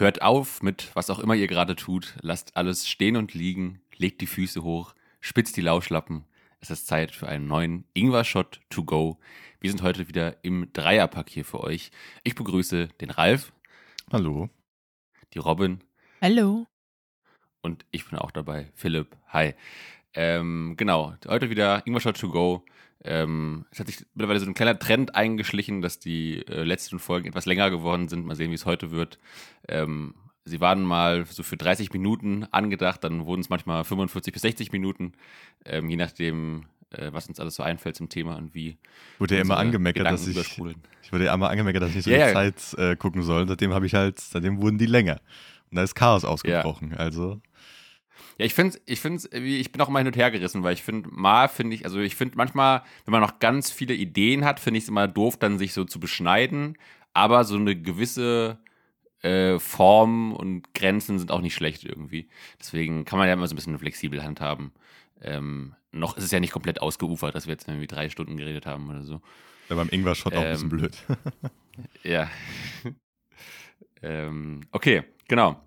Hört auf mit was auch immer ihr gerade tut. Lasst alles stehen und liegen. Legt die Füße hoch. Spitzt die Lauschlappen. Es ist Zeit für einen neuen Ingwer-Shot to go. Wir sind heute wieder im Dreierpack hier für euch. Ich begrüße den Ralf. Hallo. Die Robin. Hallo. Und ich bin auch dabei. Philipp. Hi. Ähm, genau, heute wieder Ingwer-Shot to go. Ähm, es hat sich mittlerweile so ein kleiner Trend eingeschlichen, dass die äh, letzten Folgen etwas länger geworden sind. Mal sehen, wie es heute wird. Ähm, sie waren mal so für 30 Minuten angedacht, dann wurden es manchmal 45 bis 60 Minuten, ähm, je nachdem, äh, was uns alles so einfällt zum Thema und wie. Wurde ja immer angemeckert, dass ich. Ich wurde ja immer angemeckert, dass ich nicht so yeah, viel Zeit äh, gucken soll. Seitdem habe ich halt, seitdem wurden die länger. Und da ist Chaos ausgebrochen. Ja. Also. Ja, ich finde, ich ich bin auch immer hin und her gerissen, weil ich finde, mal finde ich, also ich finde manchmal, wenn man noch ganz viele Ideen hat, finde ich es immer doof, dann sich so zu beschneiden. Aber so eine gewisse äh, Form und Grenzen sind auch nicht schlecht irgendwie. Deswegen kann man ja immer so ein bisschen flexibel handhaben. Ähm, noch ist es ja nicht komplett ausgeufert, dass wir jetzt irgendwie drei Stunden geredet haben oder so. Ja, beim Ingwer-Shot ähm, auch ein bisschen ähm, blöd. ja. ähm, okay, genau.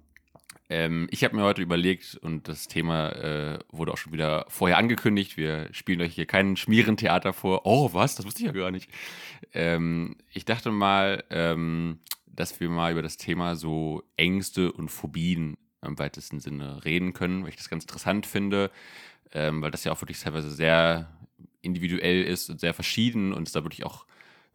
Ähm, ich habe mir heute überlegt, und das Thema äh, wurde auch schon wieder vorher angekündigt, wir spielen euch hier kein Schmierentheater vor. Oh, was? Das wusste ich ja gar nicht. Ähm, ich dachte mal, ähm, dass wir mal über das Thema so Ängste und Phobien im weitesten Sinne reden können, weil ich das ganz interessant finde, ähm, weil das ja auch wirklich teilweise sehr individuell ist und sehr verschieden und es da wirklich auch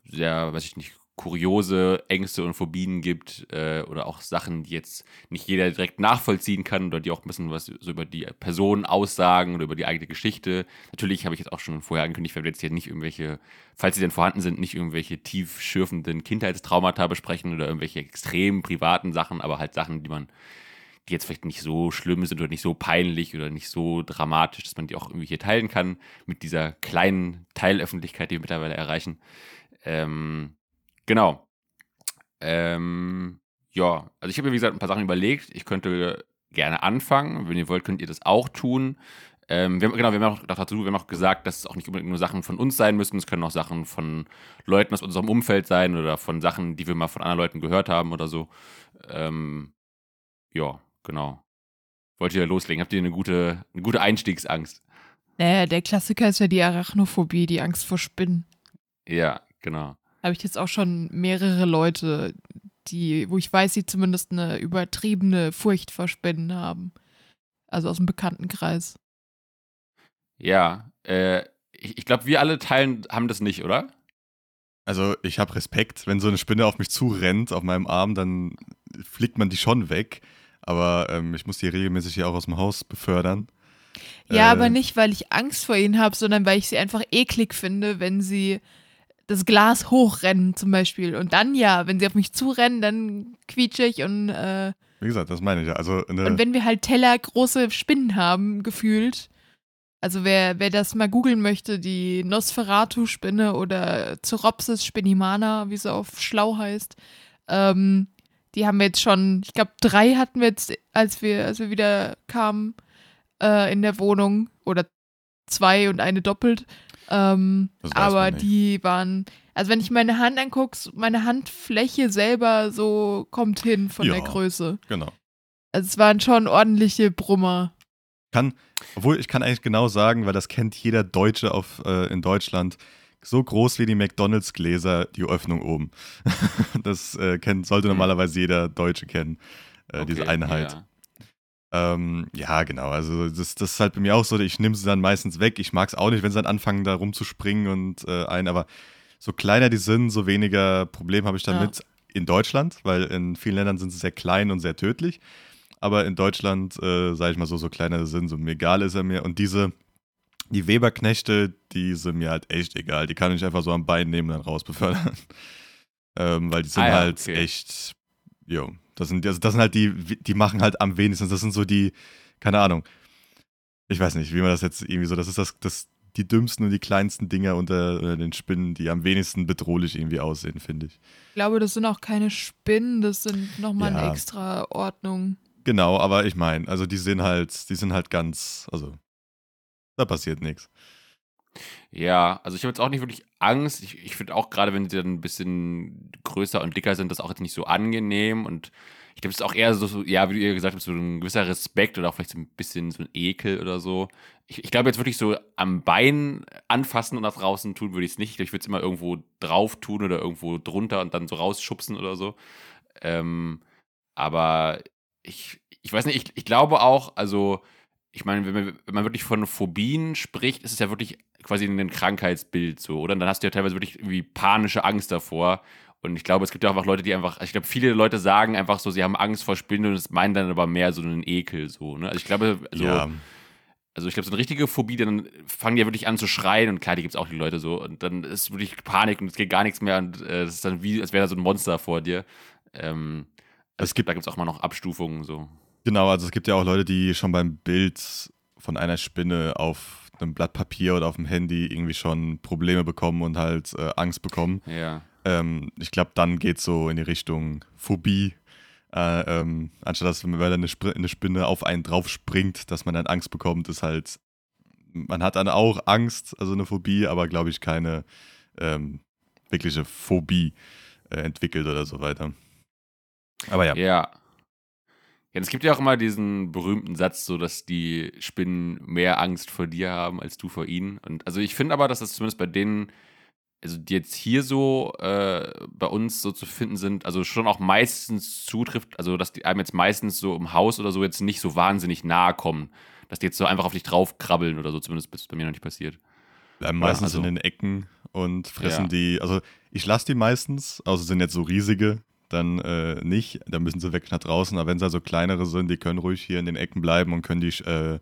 sehr, weiß ich nicht, kuriose Ängste und Phobien gibt äh, oder auch Sachen, die jetzt nicht jeder direkt nachvollziehen kann oder die auch ein bisschen was so über die Person aussagen oder über die eigene Geschichte. Natürlich habe ich jetzt auch schon vorher angekündigt, ich werde jetzt hier nicht irgendwelche, falls sie denn vorhanden sind, nicht irgendwelche tief schürfenden Kindheitstraumata besprechen oder irgendwelche extrem privaten Sachen, aber halt Sachen, die man die jetzt vielleicht nicht so schlimm sind oder nicht so peinlich oder nicht so dramatisch, dass man die auch irgendwie hier teilen kann mit dieser kleinen Teilöffentlichkeit, die wir mittlerweile erreichen. Ähm, Genau. Ähm, ja, also ich habe mir, wie gesagt, ein paar Sachen überlegt. Ich könnte gerne anfangen. Wenn ihr wollt, könnt ihr das auch tun. Ähm, wir haben, genau, wir haben auch dazu, wir haben auch gesagt, dass es auch nicht unbedingt nur Sachen von uns sein müssen. Es können auch Sachen von Leuten aus unserem Umfeld sein oder von Sachen, die wir mal von anderen Leuten gehört haben oder so. Ähm, ja, genau. Wollt ihr loslegen? Habt ihr eine gute, eine gute Einstiegsangst? Naja, der Klassiker ist ja die Arachnophobie, die Angst vor Spinnen. Ja, genau habe ich jetzt auch schon mehrere Leute, die, wo ich weiß, sie zumindest eine übertriebene Furcht vor Spinnen haben. Also aus dem Bekanntenkreis. Ja, äh, ich, ich glaube, wir alle teilen, haben das nicht, oder? Also ich habe Respekt, wenn so eine Spinne auf mich zurennt, auf meinem Arm, dann fliegt man die schon weg. Aber ähm, ich muss die regelmäßig hier auch aus dem Haus befördern. Ja, äh, aber nicht, weil ich Angst vor ihnen habe, sondern weil ich sie einfach eklig finde, wenn sie das Glas hochrennen zum Beispiel. Und dann ja, wenn sie auf mich zurennen, dann quietsche ich und äh, Wie gesagt, das meine ich ja. Also und wenn wir halt Teller große Spinnen haben, gefühlt. Also wer, wer das mal googeln möchte, die Nosferatu-Spinne oder Zoropsis spinimana, wie sie auf schlau heißt, ähm, die haben wir jetzt schon, ich glaube, drei hatten wir jetzt, als wir, als wir wieder kamen äh, in der Wohnung. Oder zwei und eine doppelt. Ähm, aber die waren, also wenn ich meine Hand angucke, meine Handfläche selber so kommt hin von ja, der Größe. Genau. Also es waren schon ordentliche Brummer. Kann, obwohl ich kann eigentlich genau sagen, weil das kennt jeder Deutsche auf, äh, in Deutschland, so groß wie die McDonalds-Gläser, die Öffnung oben. das äh, kennt, sollte hm. normalerweise jeder Deutsche kennen, äh, okay, diese Einheit. Ja. Ähm, ja, genau. Also das, das ist halt bei mir auch so, ich nehme sie dann meistens weg. Ich mag es auch nicht, wenn sie dann anfangen, da rumzuspringen und äh, ein, aber so kleiner die sind, so weniger Problem habe ich damit ja. in Deutschland, weil in vielen Ländern sind sie sehr klein und sehr tödlich. Aber in Deutschland, äh, sage ich mal so, so kleiner sind, so mir egal ist er mir. Und diese, die Weberknechte, die sind mir halt echt egal. Die kann ich einfach so am Bein nehmen und dann raus befördern. ähm, weil die sind ah, ja, halt okay. echt, jo, das sind, das, das sind halt die, die machen halt am wenigsten. Das sind so die, keine Ahnung. Ich weiß nicht, wie man das jetzt irgendwie so, das ist das, das die dümmsten und die kleinsten Dinger unter, unter den Spinnen, die am wenigsten bedrohlich irgendwie aussehen, finde ich. Ich glaube, das sind auch keine Spinnen, das sind nochmal ja. eine extra Ordnung. Genau, aber ich meine, also die sind halt, die sind halt ganz, also da passiert nichts. Ja, also ich habe jetzt auch nicht wirklich Angst. Ich, ich finde auch gerade, wenn sie dann ein bisschen größer und dicker sind, das auch jetzt nicht so angenehm. Und ich glaube, es ist auch eher so, ja, wie du gesagt hast, so ein gewisser Respekt oder auch vielleicht so ein bisschen so ein Ekel oder so. Ich, ich glaube jetzt wirklich so am Bein anfassen und nach draußen tun würde ich es nicht. Ich, ich würde es immer irgendwo drauf tun oder irgendwo drunter und dann so rausschubsen oder so. Ähm, aber ich, ich weiß nicht, ich, ich glaube auch, also ich meine, wenn man, wenn man wirklich von Phobien spricht, ist es ja wirklich quasi ein Krankheitsbild so, oder? Und dann hast du ja teilweise wirklich irgendwie panische Angst davor. Und ich glaube, es gibt ja auch einfach Leute, die einfach, also ich glaube, viele Leute sagen einfach so, sie haben Angst vor Spinnen und es meinen dann aber mehr so einen Ekel so, ne? Also ich glaube, also, ja. also ich glaube, so eine richtige Phobie, dann fangen die ja wirklich an zu schreien und klar, die gibt es auch die Leute so und dann ist wirklich Panik und es geht gar nichts mehr und äh, es ist dann wie, als wäre da so ein Monster vor dir. Ähm, also es gibt, da gibt es auch mal noch Abstufungen so. Genau, also es gibt ja auch Leute, die schon beim Bild von einer Spinne auf einem Blatt Papier oder auf dem Handy irgendwie schon Probleme bekommen und halt äh, Angst bekommen. Ja. Ähm, ich glaube, dann geht es so in die Richtung Phobie. Äh, ähm, anstatt dass, wenn eine, eine Spinne auf einen drauf springt, dass man dann Angst bekommt, ist halt, man hat dann auch Angst, also eine Phobie, aber glaube ich keine ähm, wirkliche Phobie äh, entwickelt oder so weiter. Aber ja. Ja. Ja, es gibt ja auch immer diesen berühmten Satz, so dass die Spinnen mehr Angst vor dir haben als du vor ihnen. Und also ich finde aber, dass das zumindest bei denen, also die jetzt hier so äh, bei uns so zu finden sind, also schon auch meistens zutrifft, also dass die einem jetzt meistens so im Haus oder so jetzt nicht so wahnsinnig nahe kommen, dass die jetzt so einfach auf dich draufkrabbeln oder so, zumindest ist bei mir noch nicht passiert. Bleiben meistens also, in den Ecken und fressen ja. die, also ich lasse die meistens, außer sind jetzt so riesige, dann äh, nicht. Dann müssen sie weg nach draußen. Aber wenn sie also kleinere sind, die können ruhig hier in den Ecken bleiben und können die, äh,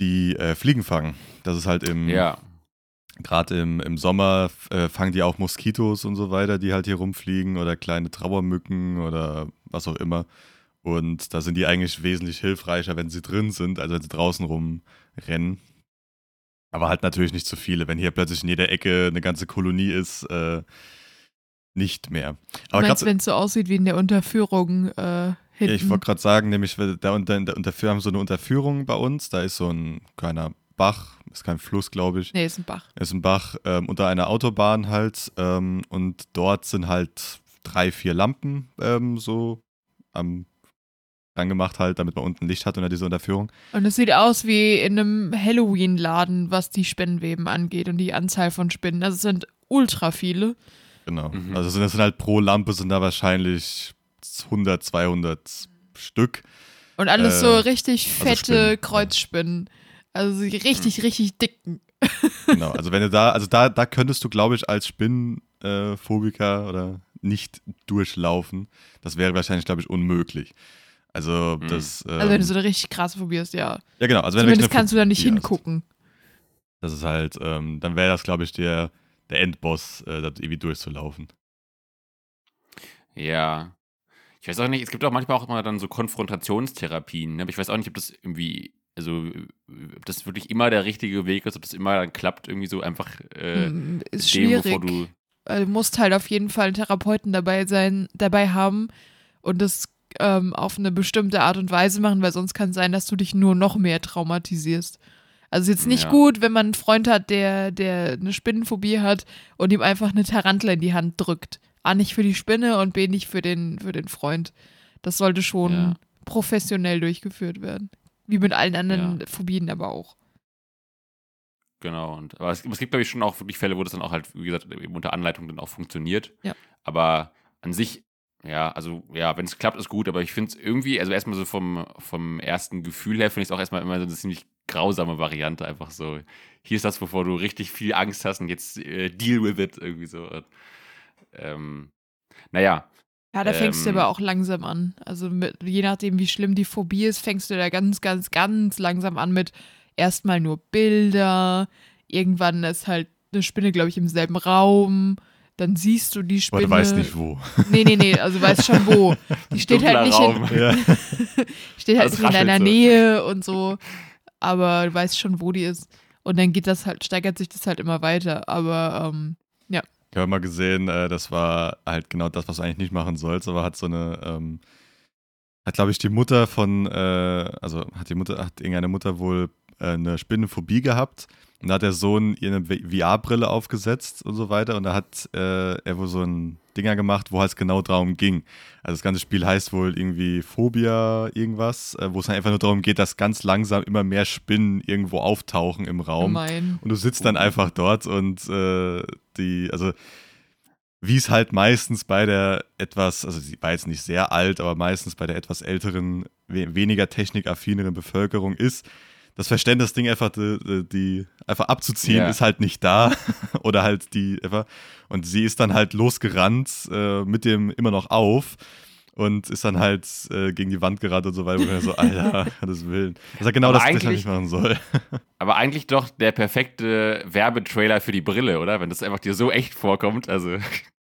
die äh, Fliegen fangen. Das ist halt im. Ja. Gerade im, im Sommer äh, fangen die auch Moskitos und so weiter, die halt hier rumfliegen oder kleine Trauermücken oder was auch immer. Und da sind die eigentlich wesentlich hilfreicher, wenn sie drin sind, als wenn sie draußen rumrennen. Aber halt natürlich nicht zu viele. Wenn hier plötzlich in jeder Ecke eine ganze Kolonie ist, äh, nicht mehr. Aber wenn es so aussieht wie in der Unterführung äh, hinten? Ich wollte gerade sagen, nämlich da unter, in der Unterführung haben so eine Unterführung bei uns, da ist so ein kleiner Bach, ist kein Fluss, glaube ich. Nee, ist ein Bach. Ist ein Bach ähm, unter einer Autobahn halt ähm, und dort sind halt drei, vier Lampen ähm, so am gemacht halt, damit man unten Licht hat unter dieser Unterführung. Und es sieht aus wie in einem Halloween-Laden, was die Spinnenweben angeht und die Anzahl von Spinnen. Also es sind ultra viele. Genau. Mhm. Also das sind halt pro Lampe sind da wahrscheinlich 100, 200 Stück. Und alles äh, so richtig also fette also Kreuzspinnen. Also richtig, mhm. richtig dicken. Genau, also wenn du da, also da, da könntest du, glaube ich, als Spinnenphobiker äh, oder nicht durchlaufen. Das wäre wahrscheinlich, glaube ich, unmöglich. Also mhm. das. Ähm, also wenn du so eine richtig krasse Phobie hast, ja. Ja, genau. Also wenn Zumindest kannst du da nicht hingucken. Das ist halt, ähm, dann wäre das, glaube ich, der der Endboss, äh, da irgendwie durchzulaufen. Ja. Ich weiß auch nicht, es gibt auch manchmal auch immer dann so Konfrontationstherapien, ne? aber ich weiß auch nicht, ob das irgendwie, also ob das wirklich immer der richtige Weg ist, ob das immer dann klappt, irgendwie so einfach äh, hm, ist dem, schwierig. Du, du musst halt auf jeden Fall einen Therapeuten dabei sein, dabei haben und das ähm, auf eine bestimmte Art und Weise machen, weil sonst kann es sein, dass du dich nur noch mehr traumatisierst. Also ist jetzt nicht ja. gut, wenn man einen Freund hat, der, der eine Spinnenphobie hat und ihm einfach eine Tarantel in die Hand drückt. A, nicht für die Spinne und B, nicht für den, für den Freund. Das sollte schon ja. professionell durchgeführt werden. Wie mit allen anderen ja. Phobien aber auch. Genau, und aber es, es gibt, glaube ich, schon auch wirklich Fälle, wo das dann auch halt, wie gesagt, eben unter Anleitung dann auch funktioniert. Ja. Aber an sich, ja, also ja, wenn es klappt, ist gut, aber ich finde es irgendwie, also erstmal so vom, vom ersten Gefühl her, finde ich es auch erstmal immer so eine ziemlich grausame Variante, einfach so. Hier ist das, wovor du richtig viel Angst hast und jetzt äh, deal with it, irgendwie so. Und, ähm, naja. Ja, da fängst ähm, du aber auch langsam an. Also mit, je nachdem, wie schlimm die Phobie ist, fängst du da ganz, ganz, ganz langsam an mit erstmal nur Bilder. Irgendwann ist halt eine Spinne, glaube ich, im selben Raum. Dann siehst du die Spinne. Aber du weißt nicht wo. Nee, nee, nee, also weißt schon wo. Die steht halt nicht in, ja. steht halt nicht in deiner so. Nähe und so aber du weißt schon, wo die ist. Und dann geht das halt, steigert sich das halt immer weiter. Aber ähm, ja. Ich habe mal gesehen, äh, das war halt genau das, was du eigentlich nicht machen sollst, aber hat so eine, ähm, hat glaube ich die Mutter von, äh, also hat die Mutter, hat irgendeine Mutter wohl äh, eine Spinnenphobie gehabt Und da hat der Sohn ihr eine VR-Brille aufgesetzt und so weiter. Und da hat äh, er wohl so ein Dinger gemacht, wo halt genau darum ging. Also das ganze Spiel heißt wohl irgendwie Phobia irgendwas, äh, wo es einfach nur darum geht, dass ganz langsam immer mehr Spinnen irgendwo auftauchen im Raum. Gemein. Und du sitzt dann einfach dort und äh, die, also wie es halt meistens bei der etwas, also sie war jetzt nicht sehr alt, aber meistens bei der etwas älteren, we weniger technikaffineren Bevölkerung ist, das Verständnis, Ding einfach die, die einfach abzuziehen, Ja. ist halt nicht da. Oder halt die einfach. Und sie ist dann halt losgerannt äh, mit dem immer noch auf und ist dann halt äh, gegen die Wand gerannt und so weiter. Und ich so, Alter, Gottes Willen. Das ist ja genau Aber das, was ich machen soll. Aber eigentlich doch der perfekte Werbetrailer für die Brille, oder? Wenn das einfach dir so echt vorkommt. Also,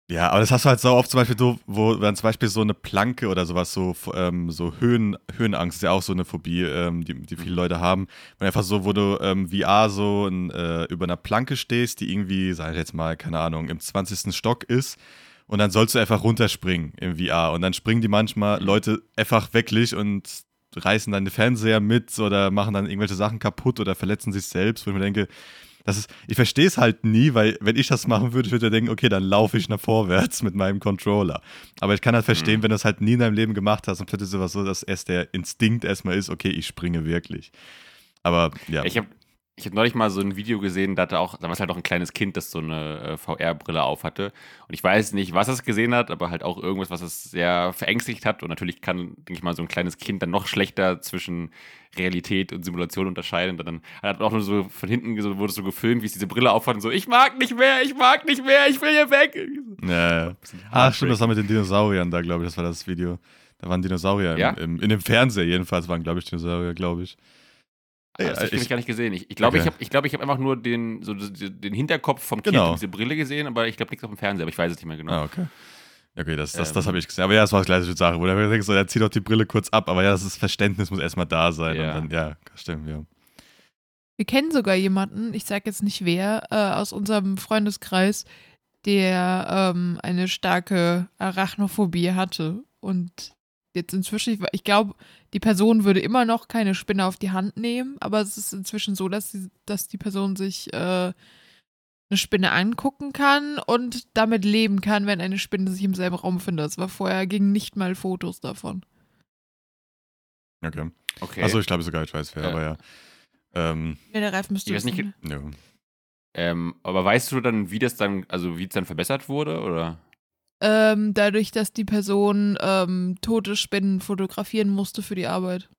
Ja, aber das hast du halt so oft zum Beispiel, so, wo dann zum Beispiel so eine Planke oder sowas, so, ähm, so Höhen, Höhenangst ist ja auch so eine Phobie, ähm, die, die viele Leute haben. Und einfach so, wo du ähm, VR so in, äh, über einer Planke stehst, die irgendwie, sag ich jetzt mal, keine Ahnung, im 20. Stock ist. Und dann sollst du einfach runterspringen im VR. Und dann springen die manchmal Leute einfach wirklich und reißen dann den Fernseher mit oder machen dann irgendwelche Sachen kaputt oder verletzen sich selbst, wo ich mir denke, das ist, ich verstehe es halt nie, weil wenn ich das machen würde, ich würde denken, okay, dann laufe ich nach vorwärts mit meinem Controller. Aber ich kann halt verstehen, Mhm. wenn du es halt nie in deinem Leben gemacht hast und plötzlich sowas so, dass erst der Instinkt erstmal ist, okay, ich springe wirklich. Aber ja. ich habe ich hab neulich mal so ein Video gesehen, da hatte auch, da war es halt auch ein kleines Kind, das so eine äh, VR-Brille auf hatte. Und ich weiß nicht, was es gesehen hat, aber halt auch irgendwas, was es sehr verängstigt hat. Und natürlich kann, denke ich mal, so ein kleines Kind dann noch schlechter zwischen Realität und Simulation unterscheiden. Und dann hat auch nur so von hinten so, wurde so gefilmt, wie es diese Brille aufhat und so, ich mag nicht mehr, ich mag nicht mehr, ich will hier weg. ja, ja. Ach, stimmt, das war mit den Dinosauriern da, glaube ich, das war das Video. Da waren Dinosaurier im, Ja? im, in dem Fernseher jedenfalls waren, glaube ich, Dinosaurier, glaube ich. Ja, das habe ich, ich- gar nicht gesehen. Ich, ich glaube, Okay. ich habe ich glaub, ich hab einfach nur den, so den Hinterkopf vom Kind Genau. und diese Brille gesehen, aber ich glaube nichts auf dem Fernseher, aber ich weiß es nicht mehr genau. Ah, okay. Okay, das, das, das Ähm. habe ich gesehen. Aber ja, das war die gleiche Sache, wo du denkst, so, er zieht doch die Brille kurz ab, aber ja, das ist Verständnis muss erstmal da sein. Ja. Und dann, ja, stimmt, ja. Wir kennen sogar jemanden, ich sage jetzt nicht wer, äh, aus unserem Freundeskreis, der ähm, eine starke Arachnophobie hatte. Und jetzt inzwischen, ich, ich glaube, die Person würde immer noch keine Spinne auf die Hand nehmen, aber es ist inzwischen so, dass die, dass die Person sich äh, eine Spinne angucken kann und damit leben kann, wenn eine Spinne sich im selben Raum findet. Das war vorher, gingen nicht mal Fotos davon. Okay. Okay. Achso, ich glaube sogar, ich weiß wer, Ja. aber ja. Ähm, Ja, der Reif müsste Ich weiß nicht, ja. ähm, aber weißt du dann, wie das dann, also wie es dann verbessert wurde, oder? Ähm, dadurch, dass die Person ähm, tote Spinnen fotografieren musste für die Arbeit.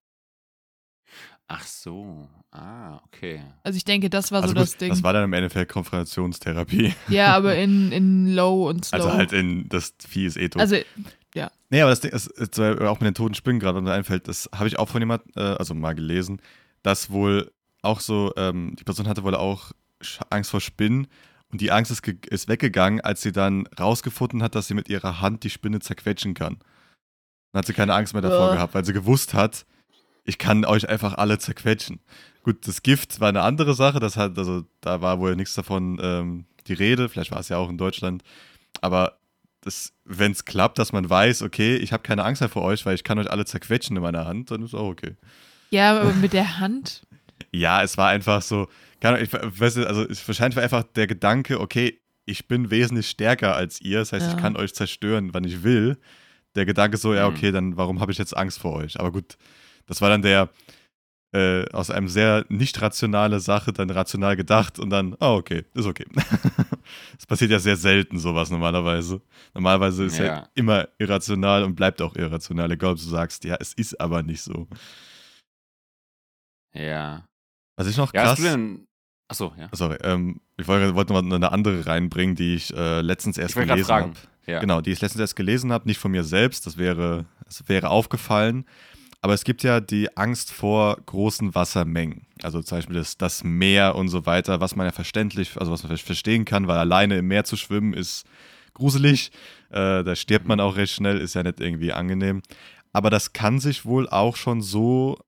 Ach so. Ah, okay. Also ich denke, das war Also so gut, das Ding. das war dann im Endeffekt Konfrontationstherapie. ja, aber in, in Low und Slow. Also halt in, das Vieh ist eh tot. Also, nee, aber das Ding ist, ist auch mit den toten Spinnen gerade unter einfällt, das habe ich auch von jemand, äh, also mal gelesen, dass wohl auch so, ähm, die Person hatte wohl auch Angst vor Spinnen und die Angst ist, ist weggegangen, als sie dann rausgefunden hat, dass sie mit ihrer Hand die Spinne zerquetschen kann. Dann hat sie keine Angst mehr davor Äh. gehabt, weil sie gewusst hat, ich kann euch einfach alle zerquetschen. Gut, das Gift war eine andere Sache, das hat, also da war wohl nichts davon ähm, die Rede, vielleicht war es ja auch in Deutschland, aber wenn es klappt, dass man weiß, okay, ich habe keine Angst mehr vor euch, weil ich kann euch alle zerquetschen in meiner Hand, dann ist auch okay. ja, aber mit der Hand. Ja, es war einfach so, keine Ahnung, ich weiß nicht, also es, wahrscheinlich war einfach der Gedanke, okay, ich bin wesentlich stärker als ihr, das heißt, Ja. ich kann euch zerstören, wann ich will. Der Gedanke so, ja, Mhm. okay, dann warum habe ich jetzt Angst vor euch? Aber gut, das war dann der äh, aus einem sehr nicht rationale Sache dann rational gedacht und dann, oh, okay, ist okay. Das passiert ja sehr selten, sowas normalerweise. Normalerweise ist ja. Ja. immer irrational und bleibt auch irrational, egal ob du sagst, ja, es ist aber nicht so. Ja. Was ich noch Ja, krass. hast du denn. Achso, ja. Sorry, ähm, ich wollte, wollte noch mal eine andere reinbringen, die ich äh, letztens erst Ich gelesen habe. Ja. Genau, die ich letztens erst gelesen habe, nicht von mir selbst, das wäre, das wäre aufgefallen. Aber es gibt ja die Angst vor großen Wassermengen. Also zum Beispiel das, das Meer und so weiter, was man ja verständlich, also was man verstehen kann, weil alleine im Meer zu schwimmen ist gruselig. Äh, da stirbt man auch recht schnell, ist ja nicht irgendwie angenehm. Aber das kann sich wohl auch schon so,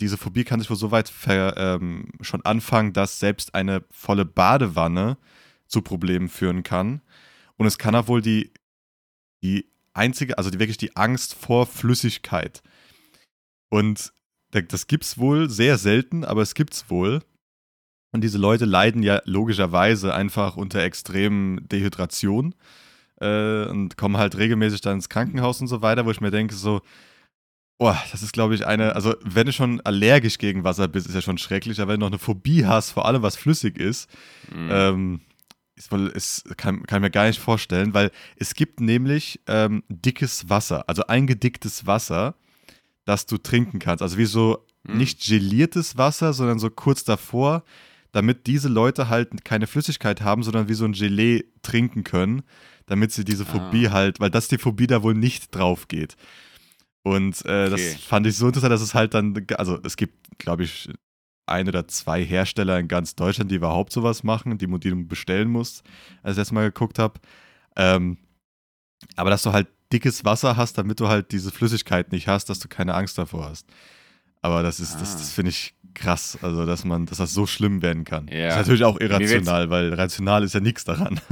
diese Phobie kann sich wohl so weit ver, ähm, schon anfangen, dass selbst eine volle Badewanne zu Problemen führen kann. Und es kann auch wohl die, die einzige, also die, wirklich die Angst vor Flüssigkeit. Und da- das gibt's wohl sehr selten, aber es gibt's wohl. Und diese Leute leiden ja logischerweise einfach unter extremen Dehydration äh, und kommen halt regelmäßig dann ins Krankenhaus und so weiter, wo ich mir denke, so, boah, das ist, glaube ich, eine, also wenn du schon allergisch gegen Wasser bist, ist ja schon schrecklich, aber wenn du noch eine Phobie hast, vor allem was flüssig ist, mhm. ähm, ist ist, kann, kann ich mir gar nicht vorstellen, weil es gibt nämlich ähm, dickes Wasser, also eingedicktes Wasser, das du trinken kannst. Also wie so mhm. nicht geliertes Wasser, sondern so kurz davor, damit diese Leute halt keine Flüssigkeit haben, sondern wie so ein Gelee trinken können, damit sie diese Phobie ah. halt, weil das die Phobie da wohl nicht drauf geht. Und äh, okay. das fand ich so interessant, dass es halt dann, also es gibt, glaube ich, ein oder zwei Hersteller in ganz Deutschland, die überhaupt sowas machen, die, die du bestellen musst, als ich das mal geguckt habe. Ähm, aber dass du halt dickes Wasser hast, damit du halt diese Flüssigkeit nicht hast, dass du keine Angst davor hast. Aber das ist, ah. das, das finde ich krass, also dass man, dass das so schlimm werden kann. Ja. Das ist natürlich auch irrational, weil rational ist ja nichts daran.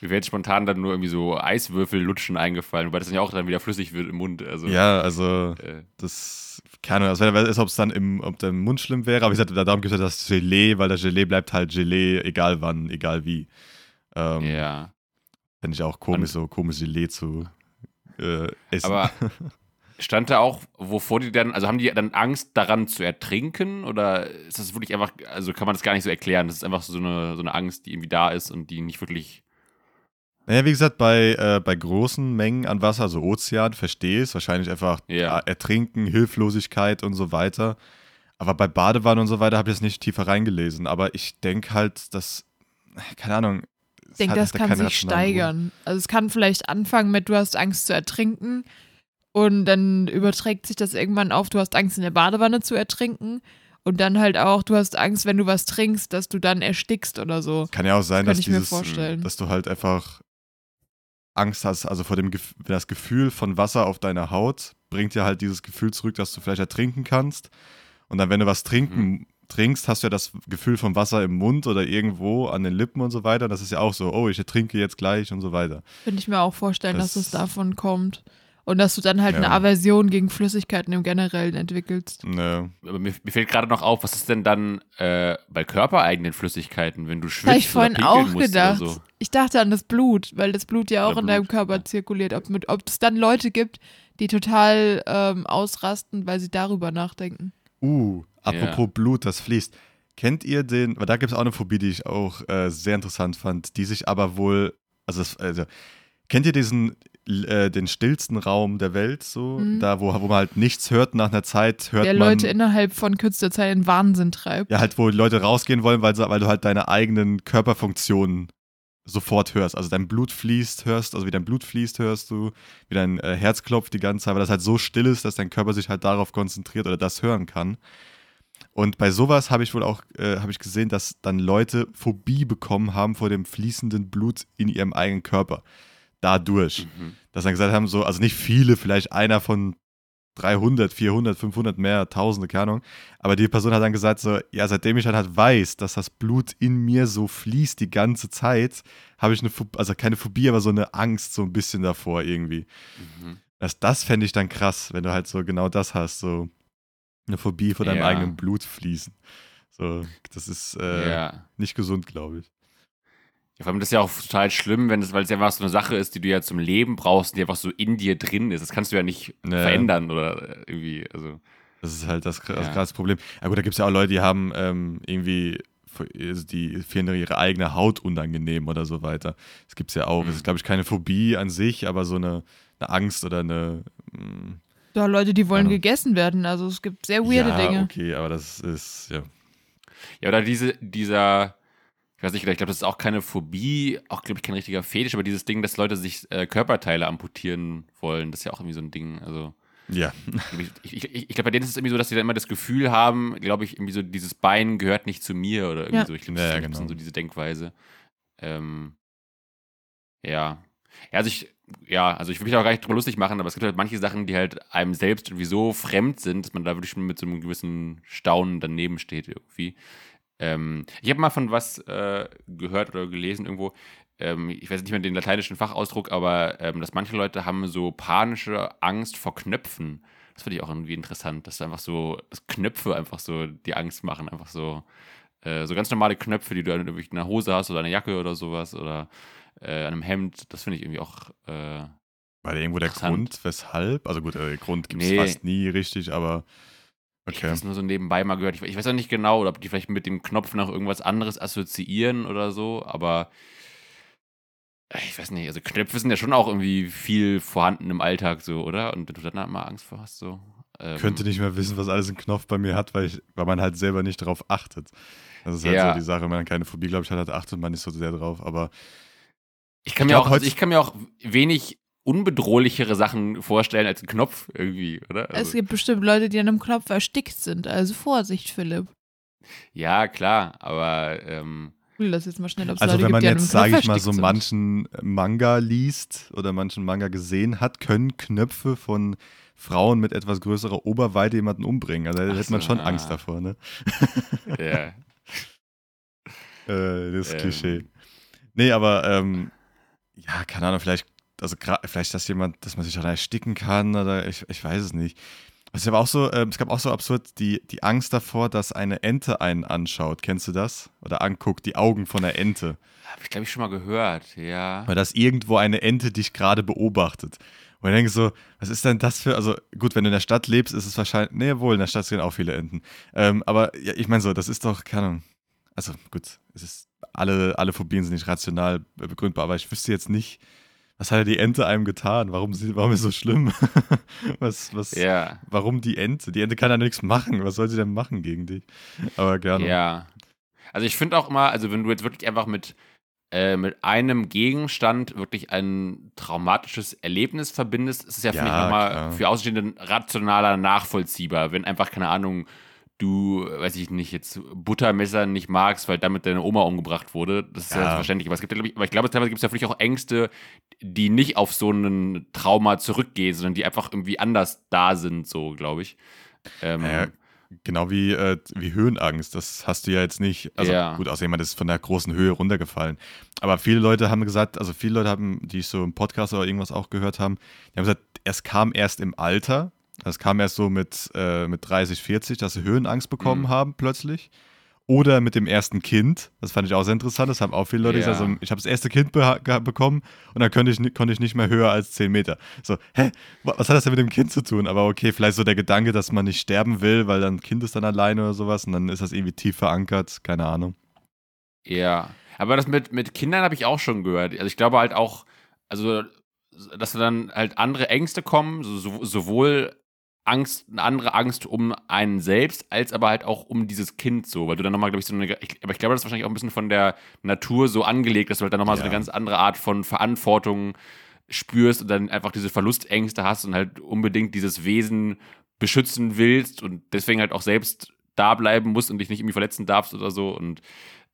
Mir wäre jetzt spontan dann nur irgendwie so Eiswürfel lutschen eingefallen, weil das dann ja auch dann wieder flüssig wird im Mund. Also, ja, also äh. das keine Ahnung, also ist, ob es dann im, ob der Mund schlimm wäre, aber ich sagte, darum gibt es das Gelee, weil das Gelee bleibt halt Gelee, egal wann, egal wie. Ähm, ja. Finde ich auch komisch, so komisch Gelee zu äh, essen. Aber stand da auch, wovor die dann, also haben die dann Angst daran zu ertrinken oder ist das wirklich einfach, also kann man das gar nicht so erklären? Das ist einfach so eine, so eine Angst, die irgendwie da ist und die nicht wirklich naja, wie gesagt, bei, äh, bei großen Mengen an Wasser, also Ozean, verstehe ich es. Wahrscheinlich einfach ja. Ertrinken, Hilflosigkeit und so weiter. Aber bei Badewannen und so weiter habe ich es nicht tiefer reingelesen. Aber ich denke halt, dass, keine Ahnung. Ich denke, das kann sich steigern. Also es kann vielleicht anfangen mit, du hast Angst zu ertrinken. Und dann überträgt sich das irgendwann auf, du hast Angst in der Badewanne zu ertrinken. Und dann halt auch, du hast Angst, wenn du was trinkst, dass du dann erstickst oder so. Kann ja auch sein, dass, dieses, dass du halt einfach Angst hast, also vor dem das Gefühl von Wasser auf deiner Haut bringt dir halt dieses Gefühl zurück, dass du vielleicht ertrinken kannst. Und dann, wenn du was trinken mhm. trinkst, hast du ja das Gefühl von Wasser im Mund oder irgendwo an den Lippen und so weiter. Das ist ja auch so, oh, ich ertrinke jetzt gleich und so weiter. Könnte ich mir auch vorstellen, das, dass es davon kommt. Und dass du dann halt ja. eine Aversion gegen Flüssigkeiten im Generellen entwickelst. Ne. Aber mir, mir, fällt gerade noch auf, was ist denn dann äh, bei körpereigenen Flüssigkeiten, wenn du schwitzt? Habe ich vorhin auch gedacht. So? Ich dachte an das Blut, weil das Blut ja auch Oder in Blut, deinem Körper ja. zirkuliert. Ob, mit, ob es dann Leute gibt, die total ähm, ausrasten, weil sie darüber nachdenken. Uh, apropos ja. Blut, das fließt. Kennt ihr den, weil da gibt es auch eine Phobie, die ich auch äh, sehr interessant fand, die sich aber wohl, also, das, also kennt ihr diesen äh, den stillsten Raum der Welt, so, mhm. da, wo, wo man halt nichts hört, nach einer Zeit hört der man. Der Leute innerhalb von kürzester Zeit in Wahnsinn treibt. Ja, halt, wo Leute rausgehen wollen, weil, weil du halt deine eigenen Körperfunktionen sofort hörst. Also dein Blut fließt, hörst, also wie dein Blut fließt, hörst du, wie dein äh, Herz klopft die ganze Zeit, weil das halt so still ist, dass dein Körper sich halt darauf konzentriert oder das hören kann. Und bei sowas habe ich wohl auch äh, habe ich gesehen, dass dann Leute Phobie bekommen haben vor dem fließenden Blut in ihrem eigenen Körper dadurch. Mhm. Dass dann gesagt haben, so, also nicht viele, vielleicht einer von 300, 400, 500 mehr, Tausende, keine Ahnung. Aber die Person hat dann gesagt, so, ja, seitdem ich halt weiß, dass das Blut in mir so fließt die ganze Zeit, habe ich eine, also keine Phobie, aber so eine Angst so ein bisschen davor irgendwie. Mhm. Das, das fände ich dann krass, wenn du halt so genau das hast, so eine Phobie vor deinem ja. eigenen Blut fließen. So, das ist äh, ja. nicht gesund, glaube ich. Ja, vor allem das ist ja auch total schlimm, wenn es, weil es ja einfach so eine Sache ist, die du ja zum Leben brauchst, die einfach so in dir drin ist. Das kannst du ja nicht naja. verändern oder irgendwie. Also. Das ist halt das, das krasse Problem. Ja gut, da gibt es ja auch Leute, die haben ähm, irgendwie, also die finden ihre eigene Haut unangenehm oder so weiter. Das gibt es ja auch. Mhm. Das ist, glaube ich, keine Phobie an sich, aber so eine, eine Angst oder eine. Mh, hm, da Leute, die wollen ja. gegessen werden. Also es gibt sehr weirde ja, Dinge. Okay, aber das ist, ja. Ja, oder diese, dieser ich weiß nicht, ich glaube, das ist auch keine Phobie, auch, glaube ich, kein richtiger Fetisch, aber dieses Ding, dass Leute sich äh, Körperteile amputieren wollen, das ist ja auch irgendwie so ein Ding. Also. Ja. Ich, ich, ich, ich glaube, bei denen ist es irgendwie so, dass sie dann immer das Gefühl haben, glaube ich, irgendwie so, dieses Bein gehört nicht zu mir oder irgendwie ja. so. Ich glaube, das ja, ist genau. so diese Denkweise. Ähm, ja. Ja, also ich, ja, also ich will mich auch gar nicht drüber lustig machen, aber es gibt halt manche Sachen, die halt einem selbst irgendwie so fremd sind, dass man da wirklich mit so einem gewissen Staunen daneben steht irgendwie. Ähm, ich habe mal von was äh, gehört oder gelesen irgendwo, ähm, ich weiß nicht mehr den lateinischen Fachausdruck, aber ähm, dass manche Leute haben so panische Angst vor Knöpfen. Das finde ich auch irgendwie interessant, dass einfach so, dass Knöpfe einfach so die Angst machen, einfach so. Äh, so ganz normale Knöpfe, die du an einer Hose hast oder einer Jacke oder sowas oder äh, an einem Hemd, das finde ich irgendwie auch. Äh, War da irgendwo der Grund, weshalb? Also gut, der Grund gibt es nee. fast nie richtig, aber. Okay. Ich habe das nur so nebenbei mal gehört. Ich, ich weiß auch nicht genau, ob die vielleicht mit dem Knopf noch irgendwas anderes assoziieren oder so, aber ich weiß nicht, also Knöpfe sind ja schon auch irgendwie viel vorhanden im Alltag so, oder? Und wenn du dann mal Angst vor hast, so. Ähm, könnte nicht mehr wissen, was alles ein Knopf bei mir hat, weil, ich, weil man halt selber nicht drauf achtet. Das ist halt ja. so die Sache, wenn man keine Phobie, glaube ich, hat, achtet man nicht so sehr drauf, aber. Ich kann, ich mir, auch, also ich kann mir auch wenig unbedrohlichere Sachen vorstellen als ein Knopf irgendwie, oder? Also, es gibt bestimmt Leute, die an einem Knopf erstickt sind, also Vorsicht, Philipp. Ja, klar, aber ähm, das jetzt mal schnell, ob Also Leute wenn man jetzt, sage ich mal, so sind. manchen Manga liest oder manchen Manga gesehen hat, können Knöpfe von Frauen mit etwas größerer Oberweite jemanden umbringen. Also da hätte man schon ah. Angst davor, ne? Ja. äh, das ähm. Klischee. Nee, aber ähm, ja, keine Ahnung, vielleicht, also vielleicht, dass jemand, dass man sich daran ersticken kann oder ich, ich weiß es nicht. Es, aber auch so, äh, es gab auch so absurd die, die Angst davor, dass eine Ente einen anschaut. Kennst du das? Oder anguckt, die Augen von der Ente. Habe ich, glaube ich, schon mal gehört, ja. Weil dass irgendwo eine Ente dich gerade beobachtet. Und ich denke so, was ist denn das für, also gut, wenn du in der Stadt lebst, ist es wahrscheinlich, nee, wohl, in der Stadt sind auch viele Enten. Ähm, aber ja, ich meine so, das ist doch, keine Ahnung, also gut, es ist, alle, alle Phobien sind nicht rational begründbar, aber ich wüsste jetzt nicht, was hat die Ente einem getan? Warum, warum ist so schlimm? was, was, ja. Warum die Ente? Die Ente kann ja nichts machen. Was soll sie denn machen gegen dich? Aber gerne. Ja. Also ich finde auch immer, also wenn du jetzt wirklich einfach mit, äh, mit einem Gegenstand wirklich ein traumatisches Erlebnis verbindest, ist es ja, ja finde ich, nochmal für Außenstehende rationaler nachvollziehbar. Wenn einfach, keine Ahnung, du, weiß ich nicht, jetzt Buttermesser nicht magst, weil damit deine Oma umgebracht wurde. Das ist ja, ja verständlich. Aber, es gibt, aber ich glaube, teilweise gibt es ja wirklich auch Ängste, die nicht auf so ein Trauma zurückgehen, sondern die einfach irgendwie anders da sind, so, glaube ich. Ähm, ja, genau wie, äh, wie Höhenangst. Das hast du ja jetzt nicht. Also ja. gut, außer jemand ist von der großen Höhe runtergefallen. Aber viele Leute haben gesagt, also viele Leute haben, die ich so im Podcast oder irgendwas auch gehört haben, die haben gesagt, es kam erst im Alter das kam erst so mit, äh, mit 30, 40, dass sie Höhenangst bekommen mhm. haben plötzlich. Oder mit dem ersten Kind. Das fand ich auch sehr interessant. Das haben auch viele Leute ja. gesagt. Also, ich habe das erste Kind be bekommen und dann konnte ich, konnte ich nicht mehr höher als 10 Meter. So, hä? Was hat das denn mit dem Kind zu tun? Aber okay, vielleicht so der Gedanke, dass man nicht sterben will, weil dann Kind ist dann alleine oder sowas und dann ist das irgendwie tief verankert. Keine Ahnung. Ja. Aber das mit, mit Kindern habe ich auch schon gehört. Also ich glaube halt auch, also dass dann halt andere Ängste kommen, so, sowohl Angst, eine andere Angst um einen selbst, als aber halt auch um dieses Kind so, weil du dann nochmal, glaube ich, so eine, ich, aber ich glaube, das ist wahrscheinlich auch ein bisschen von der Natur so angelegt, dass du halt dann nochmal ja. so eine ganz andere Art von Verantwortung spürst und dann einfach diese Verlustängste hast und halt unbedingt dieses Wesen beschützen willst und deswegen halt auch selbst da bleiben musst und dich nicht irgendwie verletzen darfst oder so und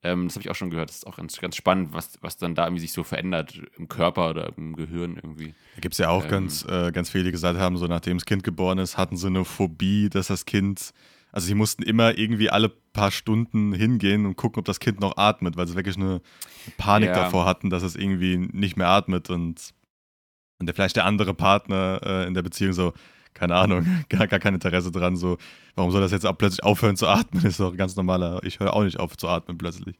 ähm, das habe ich auch schon gehört. Das ist auch ganz, ganz spannend, was, was dann da irgendwie sich so verändert im Körper oder im Gehirn irgendwie. Da gibt es ja auch ähm, ganz, äh, ganz viele, die gesagt haben, so nachdem das Kind geboren ist, hatten sie eine Phobie, dass das Kind, also sie mussten immer irgendwie alle paar Stunden hingehen und gucken, ob das Kind noch atmet, weil sie wirklich eine Panik ja. davor hatten, dass es irgendwie nicht mehr atmet und, und der, vielleicht der andere Partner äh, in der Beziehung so, keine Ahnung, gar, gar kein Interesse dran. So, warum soll das jetzt auch plötzlich aufhören zu atmen? Ist doch ganz normaler. Ich höre auch nicht auf zu atmen plötzlich.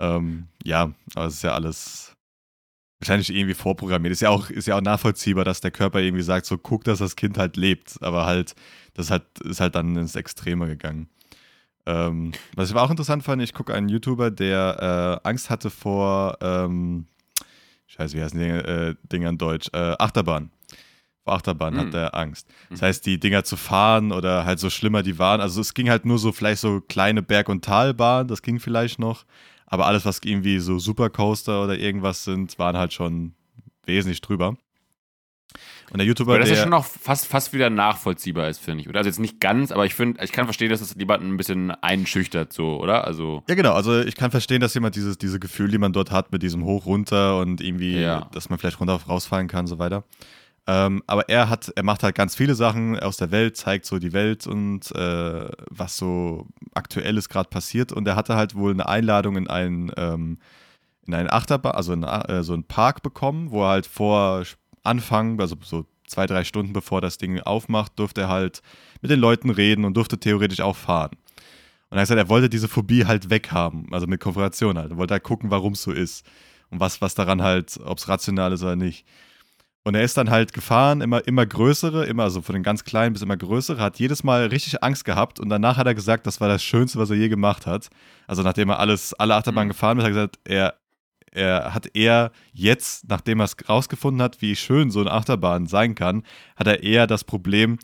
Ähm, ja, aber es ist ja alles wahrscheinlich irgendwie vorprogrammiert. Ist ja auch, ist ja auch nachvollziehbar, dass der Körper irgendwie sagt, so guck, dass das Kind halt lebt. Aber halt, das halt, ist halt dann ins Extreme gegangen. Ähm, was ich aber auch interessant fand, ich gucke einen YouTuber, der äh, Angst hatte vor, ähm, scheiße, wie heißen die äh, Dinger in Deutsch? Äh, Achterbahn vor Achterbahn mhm. hat er Angst. Das mhm. heißt, die Dinger zu fahren oder halt so schlimmer die waren. Also es ging halt nur so vielleicht so kleine Berg- und Talbahnen, das ging vielleicht noch. Aber alles, was irgendwie so Supercoaster oder irgendwas sind, waren halt schon wesentlich drüber. Und der YouTuber, aber das ist schon noch fast, fast wieder nachvollziehbar ist, finde ich. Oder also jetzt nicht ganz, aber ich finde, ich kann verstehen, dass das jemanden ein bisschen einschüchtert, so, oder? Also ja, genau. Also ich kann verstehen, dass jemand dieses diese Gefühl, die man dort hat, mit diesem Hoch runter und irgendwie, ja. dass man vielleicht runter rausfallen kann, so weiter. Ähm, aber er hat, er macht halt ganz viele Sachen aus der Welt, zeigt so die Welt und äh, was so aktuelles gerade passiert. Und er hatte halt wohl eine Einladung in einen, ähm, in einen Achterbahn, also in, äh, so einen Park bekommen, wo er halt vor Anfang, also so zwei, drei Stunden bevor das Ding aufmacht, durfte er halt mit den Leuten reden und durfte theoretisch auch fahren. Und er hat gesagt, er wollte diese Phobie halt weghaben, also mit Konfrontation halt. Er wollte halt gucken, warum es so ist. Und was, was daran halt, ob es rational ist oder nicht. Und er ist dann halt gefahren, immer, immer größere, immer, also von den ganz kleinen bis immer größere, hat jedes Mal richtig Angst gehabt und danach hat er gesagt, das war das Schönste, was er je gemacht hat. Also nachdem er alles, alle Achterbahnen mhm. gefahren ist, hat er gesagt, er, er hat eher jetzt, nachdem er es rausgefunden hat, wie schön so eine Achterbahn sein kann, hat er eher das Problem,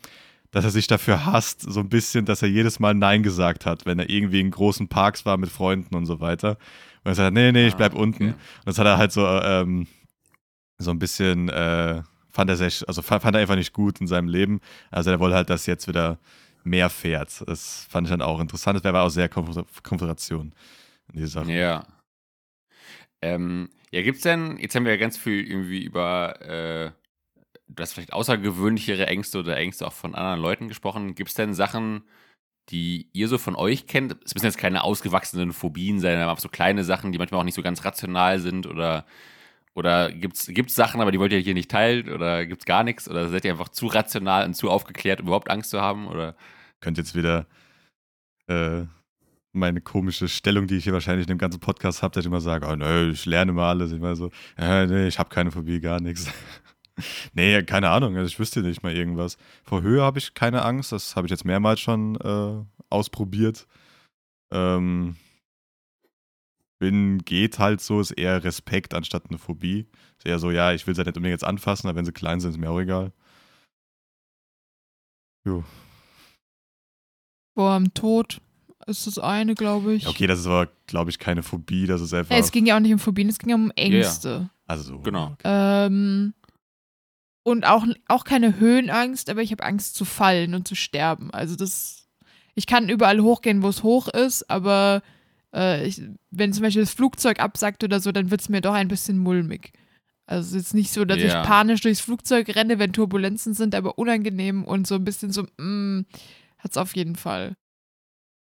dass er sich dafür hasst, so ein bisschen, dass er jedes Mal Nein gesagt hat, wenn er irgendwie in großen Parks war mit Freunden und so weiter. Und er sagt, nee, nee, ich bleib ah, okay. unten. Und das hat er halt so, ähm, so ein bisschen äh, fand er sehr, also fand, er einfach nicht gut in seinem Leben. Also er wollte halt, dass jetzt wieder mehr fährt. Das fand ich dann auch interessant. Das wäre auch sehr Konfrontation in dieser Sache. Ja. Ähm, ja, gibt's denn, jetzt haben wir ja ganz viel irgendwie über, äh, du hast vielleicht außergewöhnlichere Ängste oder Ängste auch von anderen Leuten gesprochen. Gibt es denn Sachen, die ihr so von euch kennt? Es müssen jetzt keine ausgewachsenen Phobien sein, aber so kleine Sachen, die manchmal auch nicht so ganz rational sind oder oder gibt es Sachen, aber die wollt ihr hier nicht teilen? Oder gibt es gar nichts? Oder seid ihr einfach zu rational und zu aufgeklärt, um überhaupt Angst zu haben? Oder? Könnt jetzt wieder äh, meine komische Stellung, die ich hier wahrscheinlich in dem ganzen Podcast habe, dass ich immer sage, oh nö, ich lerne mal alles. Ich mal so, äh, nee, ich habe keine Phobie, gar nichts. nee, keine Ahnung, also ich wüsste nicht mal irgendwas. Vor Höhe habe ich keine Angst, das habe ich jetzt mehrmals schon äh, ausprobiert. Ähm, bin, geht halt so, ist eher Respekt anstatt eine Phobie. Ist eher so, ja, ich will sie nicht unbedingt jetzt anfassen, aber wenn sie klein sind, ist mir auch egal. Jo. Vor dem Tod ist das eine, glaube ich. Okay, das ist aber, glaube ich, keine Phobie, das ist einfach. Ja, es ging ja auch nicht um Phobien, es ging ja um Ängste. Yeah. Also so. Genau. Ähm, und auch, auch keine Höhenangst, aber ich habe Angst zu fallen und zu sterben. Also das. Ich kann überall hochgehen, wo es hoch ist, aber äh, ich, wenn zum Beispiel das Flugzeug absackt oder so, dann wird es mir doch ein bisschen mulmig. Also es ist nicht so, dass ja. ich panisch durchs Flugzeug renne, wenn Turbulenzen sind, aber unangenehm und so ein bisschen so, mm, hat es auf jeden Fall.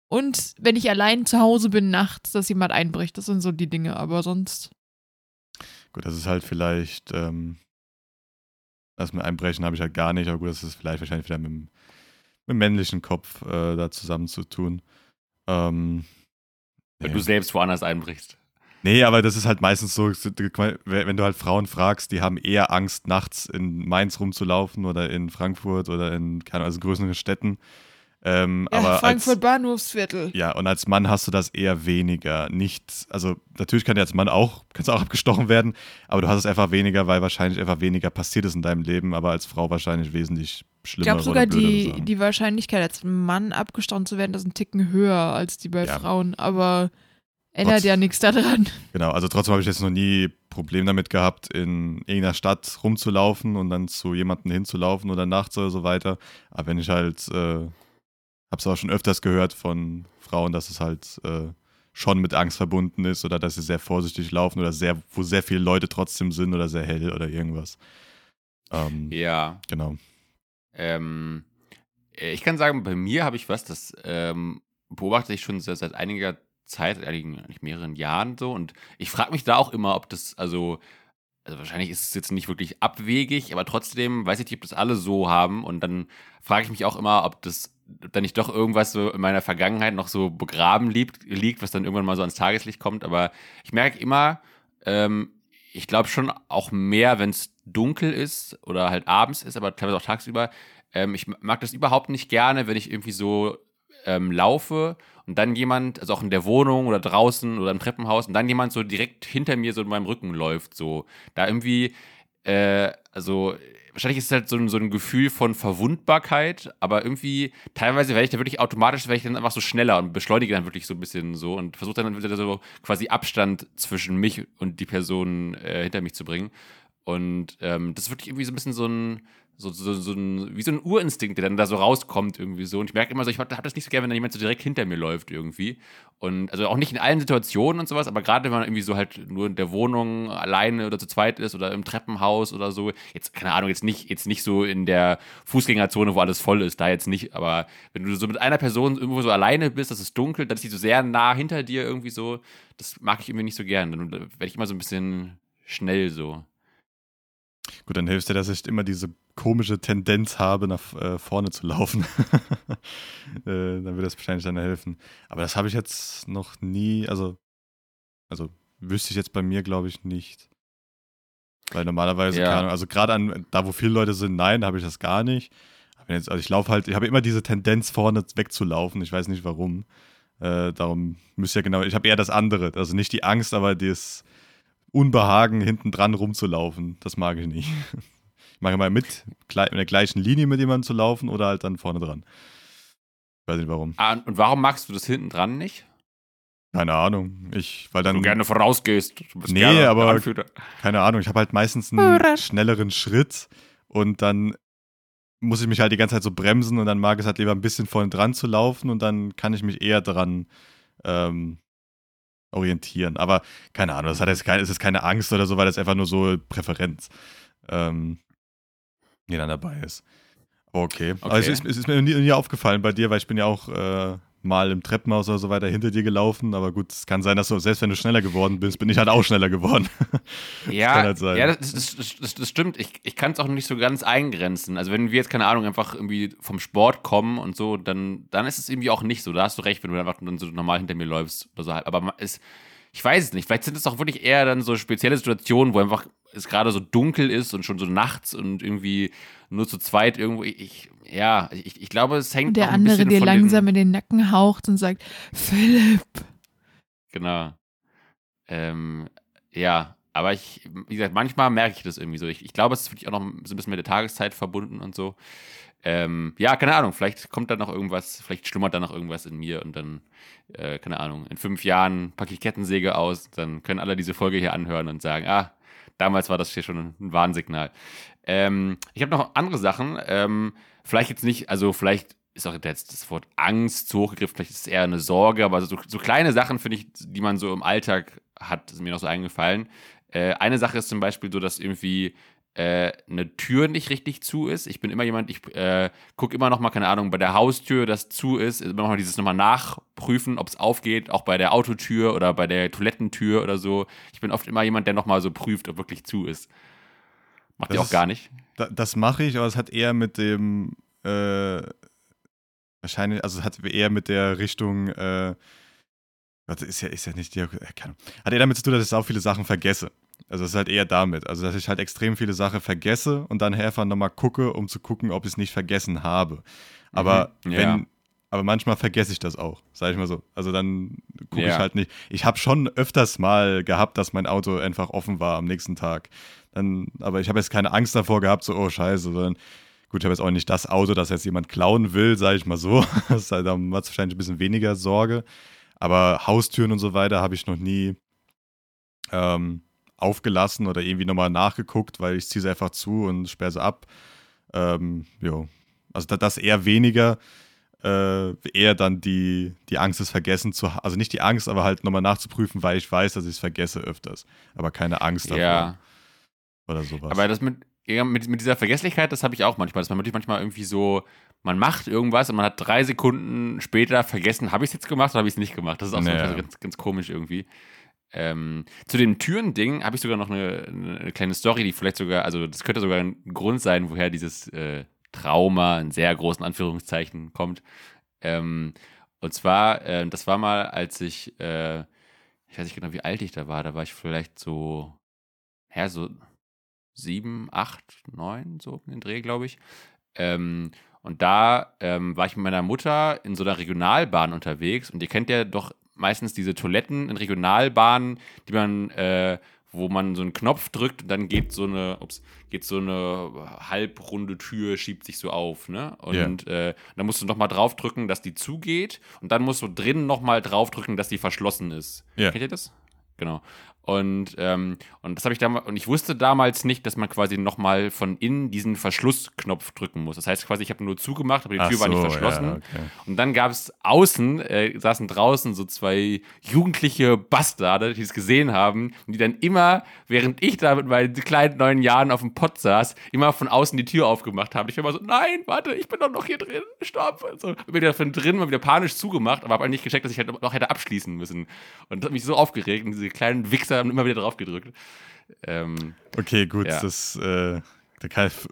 Und wenn ich allein zu Hause bin nachts, dass jemand einbricht, das sind so die Dinge, aber sonst. Gut, das ist halt vielleicht, ähm, das mit Einbrechen habe ich halt gar nicht, aber gut, das ist vielleicht wahrscheinlich wieder mit dem, mit dem männlichen Kopf äh, da zusammen zu tun. Ähm, wenn ja. du selbst woanders einbrichst. Nee, aber das ist halt meistens so, wenn du halt Frauen fragst, die haben eher Angst, nachts in Mainz rumzulaufen oder in Frankfurt oder in, keine Ahnung, also größeren Städten. Ähm, ja, aber Frankfurt als, Bahnhofsviertel. Ja, und als Mann hast du das eher weniger. Nicht, also natürlich kann dir als Mann auch, kannst auch abgestochen werden, aber du hast es einfach weniger, weil wahrscheinlich einfach weniger passiert ist in deinem Leben, aber als Frau wahrscheinlich wesentlich schlimmer. Ich glaube sogar die, die Wahrscheinlichkeit, als Mann abgestochen zu werden, ist ein Ticken höher als die bei ja. Frauen, aber ändert Trotz, ja nichts daran. Genau, also trotzdem habe ich jetzt noch nie Problem damit gehabt, in irgendeiner Stadt rumzulaufen und dann zu jemandem hinzulaufen oder nachts oder so weiter. Aber wenn ich halt äh, habe es auch schon öfters gehört von Frauen, dass es halt äh, schon mit Angst verbunden ist oder dass sie sehr vorsichtig laufen oder sehr, wo sehr viele Leute trotzdem sind oder sehr hell oder irgendwas. Ähm, ja. Genau. Ähm, ich kann sagen, bei mir habe ich was, das ähm, beobachte ich schon seit, seit einiger Zeit, eigentlich mehreren Jahren so. Und ich frage mich da auch immer, ob das, also, also wahrscheinlich ist es jetzt nicht wirklich abwegig, aber trotzdem weiß ich nicht, ob das alle so haben. Und dann frage ich mich auch immer, ob das dann nicht doch irgendwas so in meiner Vergangenheit noch so begraben liegt, liegt was dann irgendwann mal so ans Tageslicht kommt. Aber ich merke immer, ähm, ich glaube schon auch mehr, wenn es dunkel ist oder halt abends ist, aber teilweise auch tagsüber. Ähm, ich mag das überhaupt nicht gerne, wenn ich irgendwie so ähm, laufe und dann jemand, also auch in der Wohnung oder draußen oder im Treppenhaus und dann jemand so direkt hinter mir so in meinem Rücken läuft. So, da irgendwie, äh, also wahrscheinlich ist es halt so ein, so ein Gefühl von Verwundbarkeit, aber irgendwie, teilweise werde ich da wirklich automatisch, werde ich dann einfach so schneller und beschleunige dann wirklich so ein bisschen so und versuche dann wieder so quasi Abstand zwischen mich und die Person äh, hinter mich zu bringen. Und ähm, das ist wirklich irgendwie so ein bisschen so ein, so, so, so ein, wie so ein Urinstinkt, der dann da so rauskommt irgendwie so. Und ich merke immer so, ich habe das nicht so gerne, wenn da jemand so direkt hinter mir läuft irgendwie. Und also auch nicht in allen Situationen und sowas, aber gerade wenn man irgendwie so halt nur in der Wohnung alleine oder zu zweit ist oder im Treppenhaus oder so. Jetzt, keine Ahnung, jetzt nicht, jetzt nicht so in der Fußgängerzone, wo alles voll ist, da jetzt nicht. Aber wenn du so mit einer Person irgendwo so alleine bist, das ist dunkel, dann ist die so sehr nah hinter dir irgendwie so. Das mag ich irgendwie nicht so gern. Dann werde ich immer so ein bisschen schnell so. Gut, dann hilft dir das echt immer diese komische Tendenz habe, nach äh, vorne zu laufen. äh, dann würde das wahrscheinlich dann helfen. Aber das habe ich jetzt noch nie, also, also wüsste ich jetzt bei mir, glaube ich, nicht. Weil normalerweise, Ja. Ahnung, also gerade an da, wo viele Leute sind, nein, da habe ich das gar nicht. Jetzt, also ich laufe halt, ich habe immer diese Tendenz, vorne wegzulaufen. Ich weiß nicht warum. Äh, darum müsste ja genau, ich habe eher das andere. Also nicht die Angst, aber das Unbehagen, hinten dran rumzulaufen. Das mag ich nicht. Ich mache immer mit, in der gleichen Linie mit jemandem zu laufen oder halt dann vorne dran. Ich weiß nicht warum. Ah, und warum magst du das hinten dran nicht? Keine Ahnung. Ich, weil dann. du gerne vorausgehst. Du bist Nee, aber- Anführer. keine Ahnung, ich habe halt meistens einen schnelleren Schritt und dann muss ich mich halt die ganze Zeit so bremsen und dann mag es halt lieber ein bisschen vorne dran zu laufen und dann kann ich mich eher daran ähm, orientieren. Aber keine Ahnung, das hat jetzt keine, es ist keine Angst oder so, weil das einfach nur so Präferenz, ähm, die dann dabei ist. Aber okay. Aber es Okay. ist, es ist mir nie, nie aufgefallen bei dir, weil ich bin ja auch äh, mal im Treppenhaus oder so weiter hinter dir gelaufen. Aber gut, es kann sein, dass du, selbst wenn du schneller geworden bist, bin ich halt auch schneller geworden. Ja, kann halt sein. ja das, das, das, das, das stimmt. Ich, ich kann es auch nicht so ganz eingrenzen. Also wenn wir jetzt, keine Ahnung, einfach irgendwie vom Sport kommen und so, dann, dann ist es irgendwie auch nicht so. Da hast du recht, wenn du einfach dann so normal hinter mir läufst oder so. halt. Aber es, ich weiß es nicht. Vielleicht sind es auch wirklich eher dann so spezielle Situationen, wo einfach es gerade so dunkel ist und schon so nachts und irgendwie nur zu zweit irgendwo. Ich, ja, ich, ich glaube, es hängt Und der andere dir langsam in den Nacken haucht und sagt, Philipp. Genau. Ähm, ja, aber ich, wie gesagt, manchmal merke ich das irgendwie so. Ich, ich glaube, es ist wirklich auch noch so ein bisschen mit der Tageszeit verbunden und so. Ähm, ja, keine Ahnung, vielleicht kommt da noch irgendwas, vielleicht schlummert da noch irgendwas in mir und dann, äh, keine Ahnung, in fünf Jahren packe ich Kettensäge aus, dann können alle diese Folge hier anhören und sagen, ah, damals war das hier schon ein Warnsignal. Ähm, ich habe noch andere Sachen, ähm, vielleicht jetzt nicht, also vielleicht ist auch jetzt das Wort Angst zu hochgegriffen, vielleicht ist es eher eine Sorge, aber so, so kleine Sachen, finde ich, die man so im Alltag hat, sind mir noch so eingefallen. Äh, eine Sache ist zum Beispiel so, dass irgendwie äh, eine Tür nicht richtig zu ist. Ich bin immer jemand, ich äh, gucke immer noch mal, keine Ahnung, bei der Haustür, das zu ist, immer noch mal dieses nochmal nachprüfen, ob es aufgeht, auch bei der Autotür oder bei der Toilettentür oder so. Ich bin oft immer jemand, der noch mal so prüft, ob wirklich zu ist. Macht Das ihr auch ist- gar nicht. Da, das mache ich, aber es hat eher mit dem, äh, wahrscheinlich, also es hat eher mit der Richtung, äh, Gott, ist ja, ist ja nicht, die, keine Ahnung. hat eher damit zu tun, dass ich auch viele Sachen vergesse. Also es ist halt eher damit, also dass ich halt extrem viele Sachen vergesse und dann einfach nochmal gucke, um zu gucken, ob ich es nicht vergessen habe. Aber Mhm, ja. wenn, aber manchmal vergesse ich das auch, sage ich mal so. Also dann gucke Ja. ich halt nicht. Ich habe schon öfters mal gehabt, dass mein Auto einfach offen war am nächsten Tag. Dann, aber ich habe jetzt keine Angst davor gehabt, so, oh scheiße, sondern gut, ich habe jetzt auch nicht das Auto, das jetzt jemand klauen will, sage ich mal so. Das halt, da hat es wahrscheinlich ein bisschen weniger Sorge. Aber Haustüren und so weiter habe ich noch nie ähm, aufgelassen oder irgendwie nochmal nachgeguckt, weil ich ziehe sie einfach zu und sperre sie ab. Ähm, jo. Also da- das eher weniger, äh, eher dann die, die Angst, es vergessen zu haben. Also nicht die Angst, aber halt nochmal nachzuprüfen, weil ich weiß, dass ich es vergesse öfters. Aber keine Angst davor Ja. oder sowas. Aber das mit, ja, mit, mit dieser Vergesslichkeit, das habe ich auch manchmal. Dass man wirklich manchmal irgendwie so, man macht irgendwas und man hat drei Sekunden später vergessen, habe ich es jetzt gemacht oder habe ich es nicht gemacht. Das ist auch so Naja. manchmal ganz, ganz komisch irgendwie. Ähm, zu dem Türending habe ich sogar noch eine, eine kleine Story, die vielleicht sogar, also das könnte sogar ein Grund sein, woher dieses äh, Trauma in sehr großen Anführungszeichen kommt. Ähm, und zwar, äh, das war mal, als ich, äh, ich weiß nicht genau, wie alt ich da war, da war ich vielleicht so, ja, so sieben, acht, neun, so in den Dreh, glaube ich. Ähm, und da ähm, war ich mit meiner Mutter in so einer Regionalbahn unterwegs und ihr kennt ja doch meistens diese Toiletten in Regionalbahnen, die man, äh, wo man so einen Knopf drückt und dann geht so eine, ups, geht so eine halbrunde Tür, schiebt sich so auf, ne? Und äh, dann musst du nochmal draufdrücken, dass die zugeht und dann musst du drinnen nochmal draufdrücken, dass die verschlossen ist. Ja. Kennt ihr das? Genau. Und, ähm, und das habe ich damals, und ich wusste damals nicht, dass man quasi nochmal von innen diesen Verschlussknopf drücken muss. Das heißt quasi, ich habe nur zugemacht, aber die Ach Tür war nicht so, verschlossen. ja, okay. Und dann gab es außen, äh, saßen draußen so zwei jugendliche Bastarde, die es gesehen haben, die dann immer, während ich da mit meinen kleinen neun Jahren auf dem Pott saß, immer von außen die Tür aufgemacht haben. Ich war immer so, nein, warte, ich bin doch noch hier drin, stopp. Und so, bin wieder von drin, mal wieder panisch zugemacht, aber habe halt nicht gecheckt, dass ich halt noch hätte abschließen müssen. Und das hat mich so aufgeregt und diese kleinen Wichser haben immer wieder drauf gedrückt. Ähm, Okay, gut, Ja. das, äh,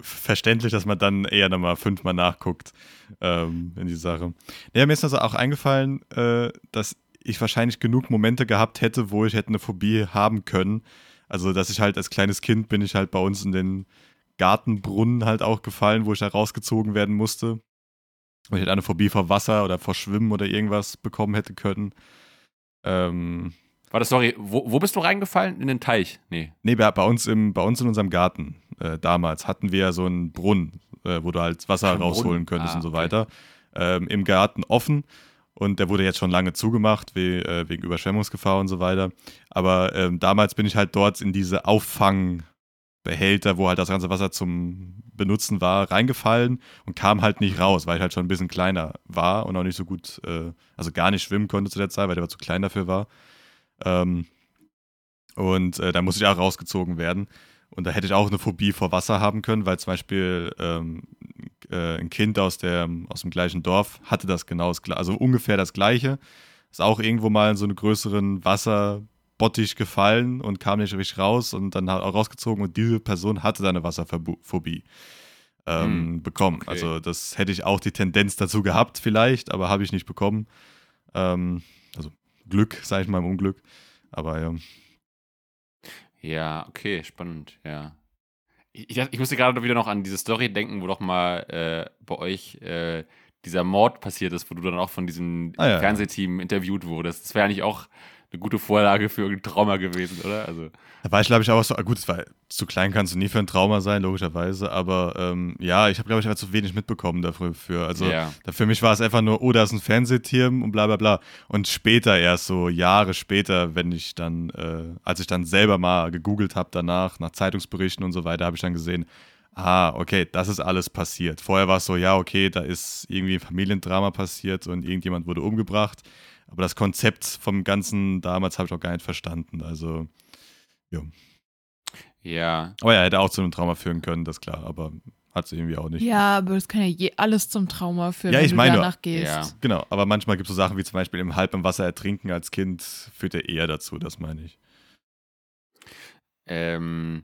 verständlich, dass man dann eher nochmal fünfmal nachguckt ähm, in die Sache. Ja, mir ist also auch eingefallen, äh, dass ich wahrscheinlich genug Momente gehabt hätte, wo ich hätte eine Phobie haben können. Also, dass ich halt als kleines Kind bin ich halt bei uns in den Gartenbrunnen halt auch gefallen, wo ich da rausgezogen werden musste. Weil ich halt eine Phobie vor Wasser oder vor Schwimmen oder irgendwas bekommen hätte können. Ähm, Warte, sorry, wo, wo bist du reingefallen? In den Teich? Nee. Nee, bei, uns, im, bei uns in unserem Garten äh, damals hatten wir so einen Brunnen, äh, wo du halt Wasser Ein rausholen Brunnen. könntest ah, und so okay. weiter. Ähm, Im Garten offen und der wurde jetzt schon lange zugemacht we äh, wegen Überschwemmungsgefahr und so weiter. Aber ähm, damals bin ich halt dort in diese Auffangbehälter, wo halt das ganze Wasser zum Benutzen war, reingefallen und kam halt nicht raus, weil ich halt schon ein bisschen kleiner war und auch nicht so gut, äh, also gar nicht schwimmen konnte zu der Zeit, weil der zu klein dafür war. Ähm, und äh, da musste ich auch rausgezogen werden. Und da hätte ich auch eine Phobie vor Wasser haben können, weil zum Beispiel ähm, äh, ein Kind aus, der, aus dem gleichen Dorf hatte das genau, das, also ungefähr das gleiche. Ist auch irgendwo mal in so einen größeren Wasserbottich gefallen und kam nicht richtig raus und dann auch rausgezogen und diese Person hatte da eine Wasserphobie ähm, hm, bekommen. Okay. Also das hätte ich auch die Tendenz dazu gehabt vielleicht, aber habe ich nicht bekommen. Ähm, Glück, sage ich mal im Unglück. Aber ja. Ja, okay, spannend, ja. Ich, ich musste gerade wieder noch an diese Story denken, wo doch mal äh, bei euch äh, dieser Mord passiert ist, wo du dann auch von diesem ah, ja, Fernsehteam interviewt wurdest. Das wäre eigentlich auch eine gute Vorlage für irgendein Trauma gewesen, oder? Also. Da war ich, glaube ich, auch so, gut, es war zu klein, kannst du nie für ein Trauma sein, logischerweise, aber ähm, ja, ich habe, glaube ich, einfach zu wenig mitbekommen dafür. Also ja. da, für mich war es einfach nur, oh, da ist ein Fernsehtier und bla bla bla. Und später, erst so Jahre später, wenn ich dann, äh, als ich dann selber mal gegoogelt habe danach, nach Zeitungsberichten und so weiter, habe ich dann gesehen, ah, okay, das ist alles passiert. Vorher war es so, ja, okay, da ist irgendwie ein Familiendrama passiert und irgendjemand wurde umgebracht. Aber das Konzept vom Ganzen damals habe ich auch gar nicht verstanden. Also, ja. Ja. Aber ja, hätte auch zu einem Trauma führen können, das ist klar, aber hat es irgendwie auch nicht. Ja, aber das kann ja je alles zum Trauma führen, ja, wenn ich du meine, danach gehst. Ja. Genau, aber manchmal gibt es so Sachen wie zum Beispiel im halb im Wasser ertrinken als Kind, führt er eher dazu, das meine ich. Ähm,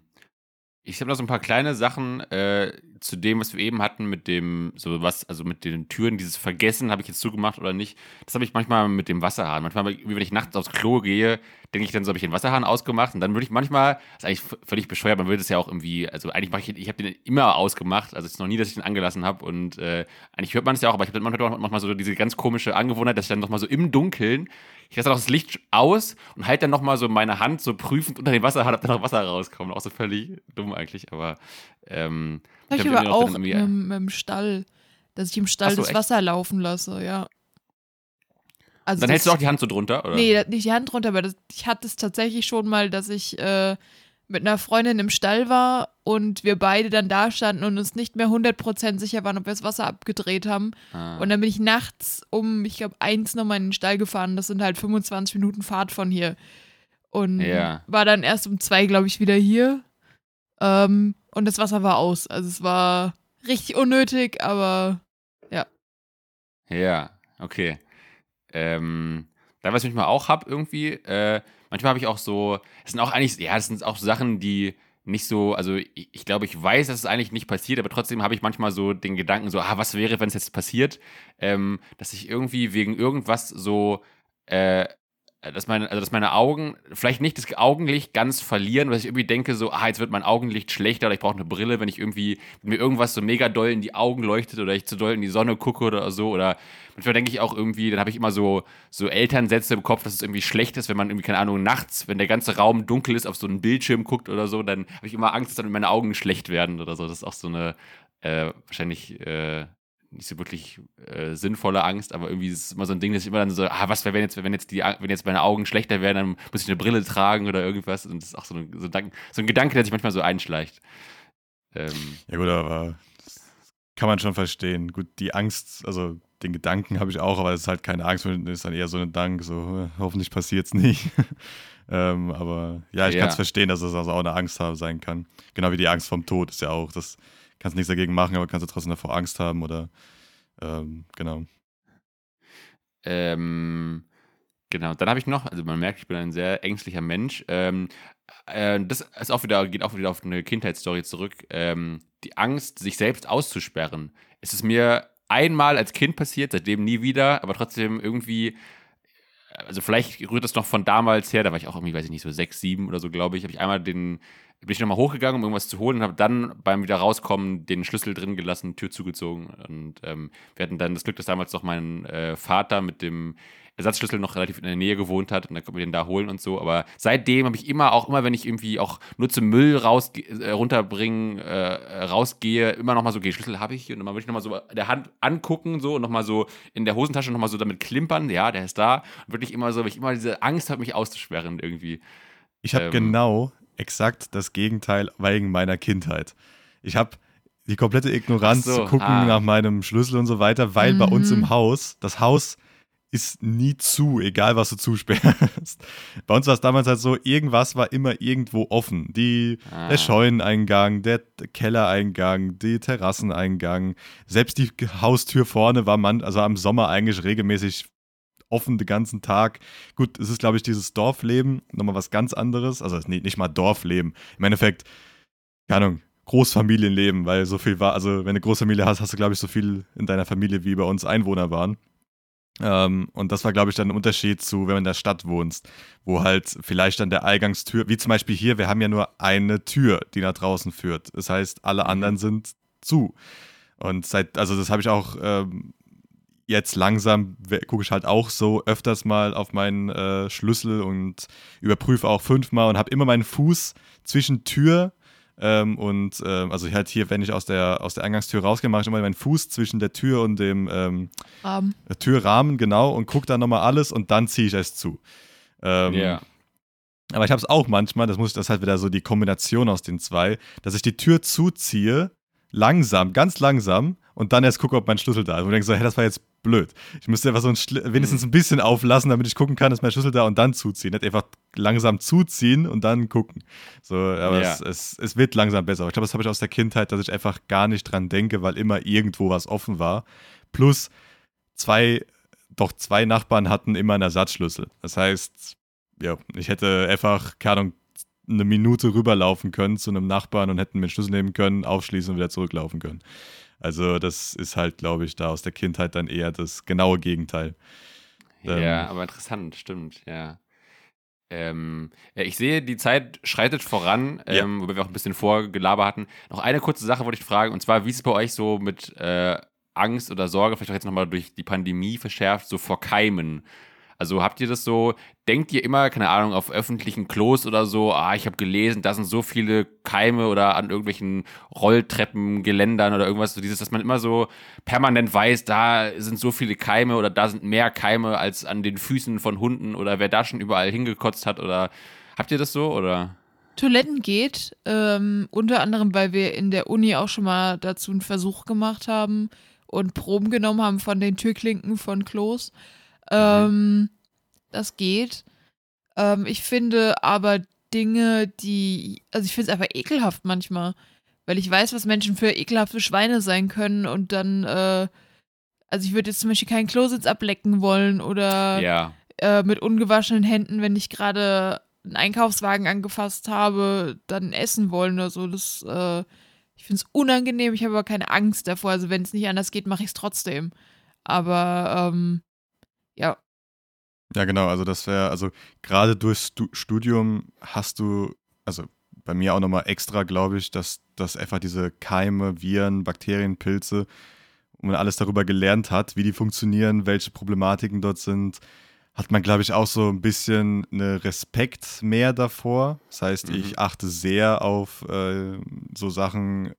ich habe noch so ein paar kleine Sachen äh, zu dem, was wir eben hatten, mit dem, so was, also mit den Türen, dieses Vergessen, habe ich jetzt zugemacht oder nicht. Das habe ich manchmal mit dem Wasserhahn. Manchmal, wenn ich nachts aufs Klo gehe, denke ich dann so, habe ich den Wasserhahn ausgemacht und dann würde ich manchmal, das ist eigentlich völlig bescheuert, man würde es ja auch irgendwie, also eigentlich mache ich, ich habe den immer ausgemacht, also es ist noch nie, dass ich den angelassen habe und äh, eigentlich hört man es ja auch, aber ich habe manchmal, manchmal so diese ganz komische Angewohnheit, dass ich dann nochmal so im Dunkeln, ich lasse auch das Licht aus und halte dann nochmal so meine Hand so prüfend unter den Wasserhahn, ob da noch Wasser rauskommt. Auch so völlig dumm eigentlich, aber ähm, ich, habe aber auch mit, dem Stall, dass ich im Stall so, das echt? Wasser laufen lasse, ja. Also dann hältst du auch die Hand so drunter, oder? Nee, nicht die Hand drunter, aber das, ich hatte es tatsächlich schon mal, dass ich äh, mit einer Freundin im Stall war und wir beide dann da standen und uns nicht mehr 100% sicher waren, ob wir das Wasser abgedreht haben. Ah. Und dann bin ich nachts um, ich glaube, eins nochmal in den Stall gefahren. Das sind halt 25 Minuten Fahrt von hier. Und ja. war dann erst um zwei, glaube ich, wieder hier. Ähm, und das Wasser war aus. Also es war richtig unnötig, aber ja. Ja, okay. Ähm, da, was ich manchmal auch habe, irgendwie, äh, manchmal habe ich auch so, es sind auch eigentlich, ja, das sind auch Sachen, die nicht so, also ich, ich glaube, ich weiß, dass es eigentlich nicht passiert, aber trotzdem habe ich manchmal so den Gedanken, so, ah, was wäre, wenn es jetzt passiert, ähm, dass ich irgendwie wegen irgendwas so äh, dass meine, also dass meine Augen vielleicht nicht das Augenlicht ganz verlieren, weil ich irgendwie denke, so, ah, jetzt wird mein Augenlicht schlechter oder ich brauche eine Brille, wenn ich irgendwie mir irgendwas so mega doll in die Augen leuchtet oder ich zu doll in die Sonne gucke oder so. Oder manchmal denke ich auch irgendwie, dann habe ich immer so, so Elternsätze im Kopf, dass es irgendwie schlecht ist, wenn man irgendwie, keine Ahnung, nachts, wenn der ganze Raum dunkel ist, auf so einen Bildschirm guckt oder so, dann habe ich immer Angst, dass dann meine Augen schlecht werden oder so. Das ist auch so eine äh, wahrscheinlich äh, nicht so wirklich äh, sinnvolle Angst, aber irgendwie ist es immer so ein Ding, dass ich immer dann so, ah, was wäre, wenn jetzt, wenn jetzt die, wenn jetzt meine Augen schlechter wären, dann muss ich eine Brille tragen oder irgendwas. Und das ist auch so ein, so ein, so ein Gedanke, der sich manchmal so einschleicht. Ähm, ja, gut, aber kann man schon verstehen. Gut, die Angst, also den Gedanken habe ich auch, aber es ist halt keine Angst, es ist dann eher so ein Dank, so hoffentlich passiert es nicht. ähm, aber ja, ich ja. kann es verstehen, dass es also auch eine Angst sein kann. Genau wie die Angst vom Tod ist ja auch. Das kannst nichts dagegen machen, aber kannst du trotzdem davor Angst haben oder ähm, genau. Ähm, genau, dann habe ich noch, also man merkt, ich bin ein sehr ängstlicher Mensch. Ähm, äh, das ist auch wieder, geht auch wieder auf eine Kindheitsstory zurück. Ähm, die Angst, sich selbst auszusperren. Es ist mir einmal als Kind passiert, seitdem nie wieder, aber trotzdem irgendwie, also vielleicht rührt das noch von damals her, da war ich auch irgendwie, weiß ich nicht, so sechs, sieben oder so, glaube ich, habe ich einmal den, bin ich nochmal hochgegangen, um irgendwas zu holen und habe dann beim wieder rauskommen den Schlüssel drin gelassen, Tür zugezogen und ähm, wir hatten dann das Glück, dass damals noch mein äh, Vater mit dem Ersatzschlüssel noch relativ in der Nähe gewohnt hat und dann konnten wir den da holen und so. Aber seitdem habe ich immer, auch immer, wenn ich irgendwie auch nur zum Müll raus, äh, runterbringen, äh, rausgehe, immer nochmal so, okay, Schlüssel habe ich und dann würde ich nochmal so der Hand angucken so und nochmal so in der Hosentasche nochmal so damit klimpern, ja, der ist da. Und wirklich immer so, weil ich immer diese Angst habe, mich auszusperren irgendwie. Ich habe ähm, genau exakt das Gegenteil wegen meiner Kindheit. Ich habe die komplette Ignoranz so, zu gucken ah. nach meinem Schlüssel und so weiter, weil mhm. bei uns im mhm. Haus, das Haus ist nie zu, egal was du zusperrst. Bei uns war es damals halt so, irgendwas war immer irgendwo offen. Die, ah. Der Scheuneneingang, der Kellereingang, die Terrasseneingang, selbst die Haustür vorne war man, also am Sommer eigentlich regelmäßig offen den ganzen Tag. Gut, es ist, glaube ich, dieses Dorfleben, nochmal was ganz anderes. Also nee, nicht mal Dorfleben. Im Endeffekt, keine Ahnung, Großfamilienleben, weil so viel war, also wenn du eine Großfamilie hast, hast du, glaube ich, so viel in deiner Familie wie bei uns Einwohner waren. Ähm, und das war, glaube ich, dann ein Unterschied zu, wenn du in der Stadt wohnst, wo halt vielleicht dann der Eingangstür, wie zum Beispiel hier, wir haben ja nur eine Tür, die nach draußen führt. Das heißt, alle mhm. anderen sind zu. Und seit, also das habe ich auch ähm, jetzt langsam, gucke ich halt auch so öfters mal auf meinen äh, Schlüssel und überprüfe auch fünfmal und habe immer meinen Fuß zwischen Tür ähm, und ähm, also halt hier, wenn ich aus der, aus der Eingangstür rausgehe, mache ich immer meinen Fuß zwischen der Tür und dem ähm, Rahmen. Türrahmen, genau, und gucke dann nochmal alles und dann ziehe ich es zu. Ähm, ja. Yeah. Aber ich habe es auch manchmal, das muss das halt wieder so die Kombination aus den zwei, dass ich die Tür zuziehe, langsam, ganz langsam, und dann erst gucke, ob mein Schlüssel da ist. Und ich denke so, hey, das war jetzt blöd. Ich müsste einfach so ein wenigstens ein bisschen auflassen, damit ich gucken kann, ist mein Schlüssel da und dann zuziehen. Nicht einfach langsam zuziehen und dann gucken. So, aber ja. es, es, es, wird langsam besser. Ich glaube, das habe ich aus der Kindheit, dass ich einfach gar nicht dran denke, weil immer irgendwo was offen war. Plus zwei, doch zwei Nachbarn hatten immer einen Ersatzschlüssel. Das heißt, ja, ich hätte einfach, keine Ahnung, eine Minute rüberlaufen können zu einem Nachbarn und hätten mir den Schlüssel nehmen können, aufschließen und wieder zurücklaufen können. Also das ist halt, glaube ich, da aus der Kindheit dann eher das genaue Gegenteil. Ja, ähm, aber interessant, stimmt, ja. Ähm, ja, ich sehe, die Zeit schreitet voran, ähm, ja. wobei wir auch ein bisschen vorgelabert hatten. Noch eine kurze Sache wollte ich fragen, und zwar, wie ist es bei euch so mit äh, Angst oder Sorge, vielleicht auch jetzt nochmal durch die Pandemie verschärft, so vor Keimen? Also habt ihr das so, denkt ihr immer, keine Ahnung, auf öffentlichen Klos oder so, ah, ich habe gelesen, da sind so viele Keime oder an irgendwelchen Rolltreppengeländern oder irgendwas, so dieses, dass man immer so permanent weiß, da sind so viele Keime oder da sind mehr Keime als an den Füßen von Hunden oder wer da schon überall hingekotzt hat oder habt ihr das so oder? Toiletten geht, ähm, unter anderem, weil wir in der Uni auch schon mal dazu einen Versuch gemacht haben und Proben genommen haben von den Türklinken von Klos. Ähm, das geht. Ähm, ich finde aber Dinge, die, also ich finde es einfach ekelhaft manchmal, weil ich weiß, was Menschen für ekelhafte Schweine sein können und dann, äh, also ich würde jetzt zum Beispiel keinen Klositz ablecken wollen oder ja. äh, mit ungewaschenen Händen, wenn ich gerade einen Einkaufswagen angefasst habe, dann essen wollen oder so. Das, äh, ich finde es unangenehm, ich habe aber keine Angst davor. Also wenn es nicht anders geht, mache ich es trotzdem. Aber ähm, ja. Ja, genau. Also das wäre, also gerade durchs Studium hast du, also bei mir auch nochmal extra, glaube ich, dass, dass einfach diese Keime, Viren, Bakterien, Pilze und man alles darüber gelernt hat, wie die funktionieren, welche Problematiken dort sind, hat man, glaube ich, auch so ein bisschen eine Respekt mehr davor. Das heißt, mhm. ich achte sehr auf äh, so Sachen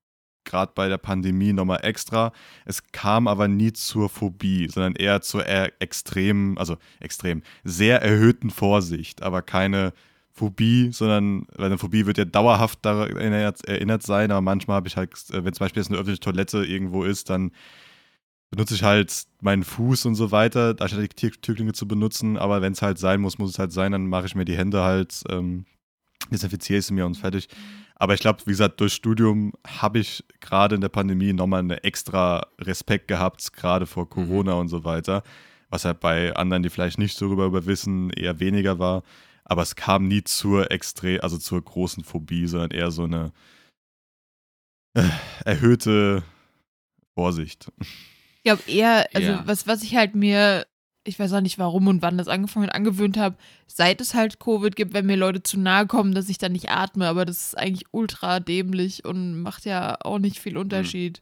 gerade bei der Pandemie nochmal extra. Es kam aber nie zur Phobie, sondern eher zur eher extremen, also extrem, sehr erhöhten Vorsicht, aber keine Phobie, sondern, weil eine Phobie wird ja dauerhaft daran erinnert, sein, aber manchmal habe ich halt, äh, wenn zum Beispiel jetzt eine öffentliche Toilette irgendwo ist, dann benutze ich halt meinen Fuß und so weiter, anstatt die Türklinge zu benutzen, aber wenn es halt sein muss, muss es halt sein, dann mache ich mir die Hände halt, ähm, desinfiziere ich sie mir und fertig. Aber ich glaube, wie gesagt, durch Studium habe ich gerade in der Pandemie nochmal einen extra Respekt gehabt, gerade vor Corona mhm. und so weiter. Was halt bei anderen, die vielleicht nicht so darüber wissen, eher weniger war. Aber es kam nie zur extrem, also zur großen Phobie, sondern eher so eine, erhöhte Vorsicht. Ich glaube eher, also Ja. was, was ich halt mir, ich weiß auch nicht warum und wann das angefangen hat, angewöhnt habe, seit es halt Covid gibt, wenn mir Leute zu nahe kommen, dass ich dann nicht atme, aber das ist eigentlich ultra dämlich und macht ja auch nicht viel Unterschied.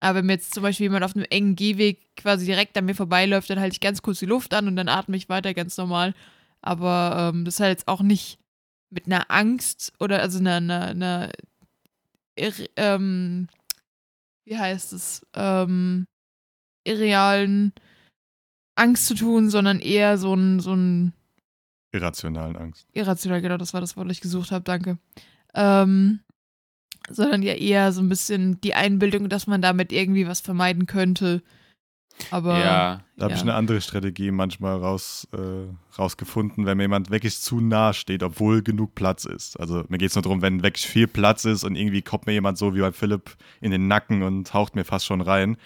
Aber wenn mir jetzt zum Beispiel jemand auf einem engen Gehweg quasi direkt an mir vorbeiläuft, dann halte ich ganz kurz die Luft an und dann atme ich weiter ganz normal. Aber ähm, das ist halt jetzt auch nicht mit einer Angst oder also einer, einer, einer ähm, wie heißt es, ähm, irrealen Angst zu tun, sondern eher so ein, so ein Irrationalen Angst. irrational, genau, das war das Wort, das ich gesucht habe, danke. Ähm, sondern ja eher so ein bisschen die Einbildung, dass man damit irgendwie was vermeiden könnte. Aber ja, Da habe Ja. ich eine andere Strategie manchmal raus, äh, rausgefunden, wenn mir jemand wirklich zu nah steht, obwohl genug Platz ist. Also mir geht es nur darum, wenn wirklich viel Platz ist und irgendwie kommt mir jemand so wie bei Philipp in den Nacken und haucht mir fast schon rein,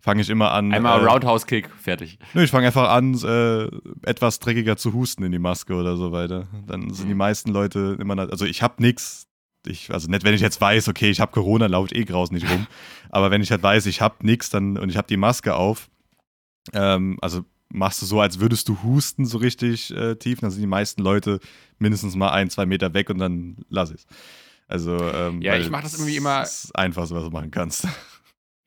fange ich immer an. einmal äh, Roundhouse-Kick, fertig. Nö, ich fange einfach an, äh, etwas dreckiger zu husten in die Maske oder so weiter. Dann sind die Mhm. meisten Leute immer, noch- also ich habe nichts. Ich, also nicht, wenn ich jetzt weiß, okay, ich habe Corona, laufe ich eh graus nicht rum. Aber wenn ich halt weiß, ich habe nichts, dann und ich habe die Maske auf, ähm, also machst du so, als würdest du husten so richtig äh, tief, dann sind die meisten Leute mindestens mal ein, zwei Meter weg und dann lass ich Also ähm, Ja, ich mach das irgendwie immer- Das ist das Einfachste, was du machen kannst.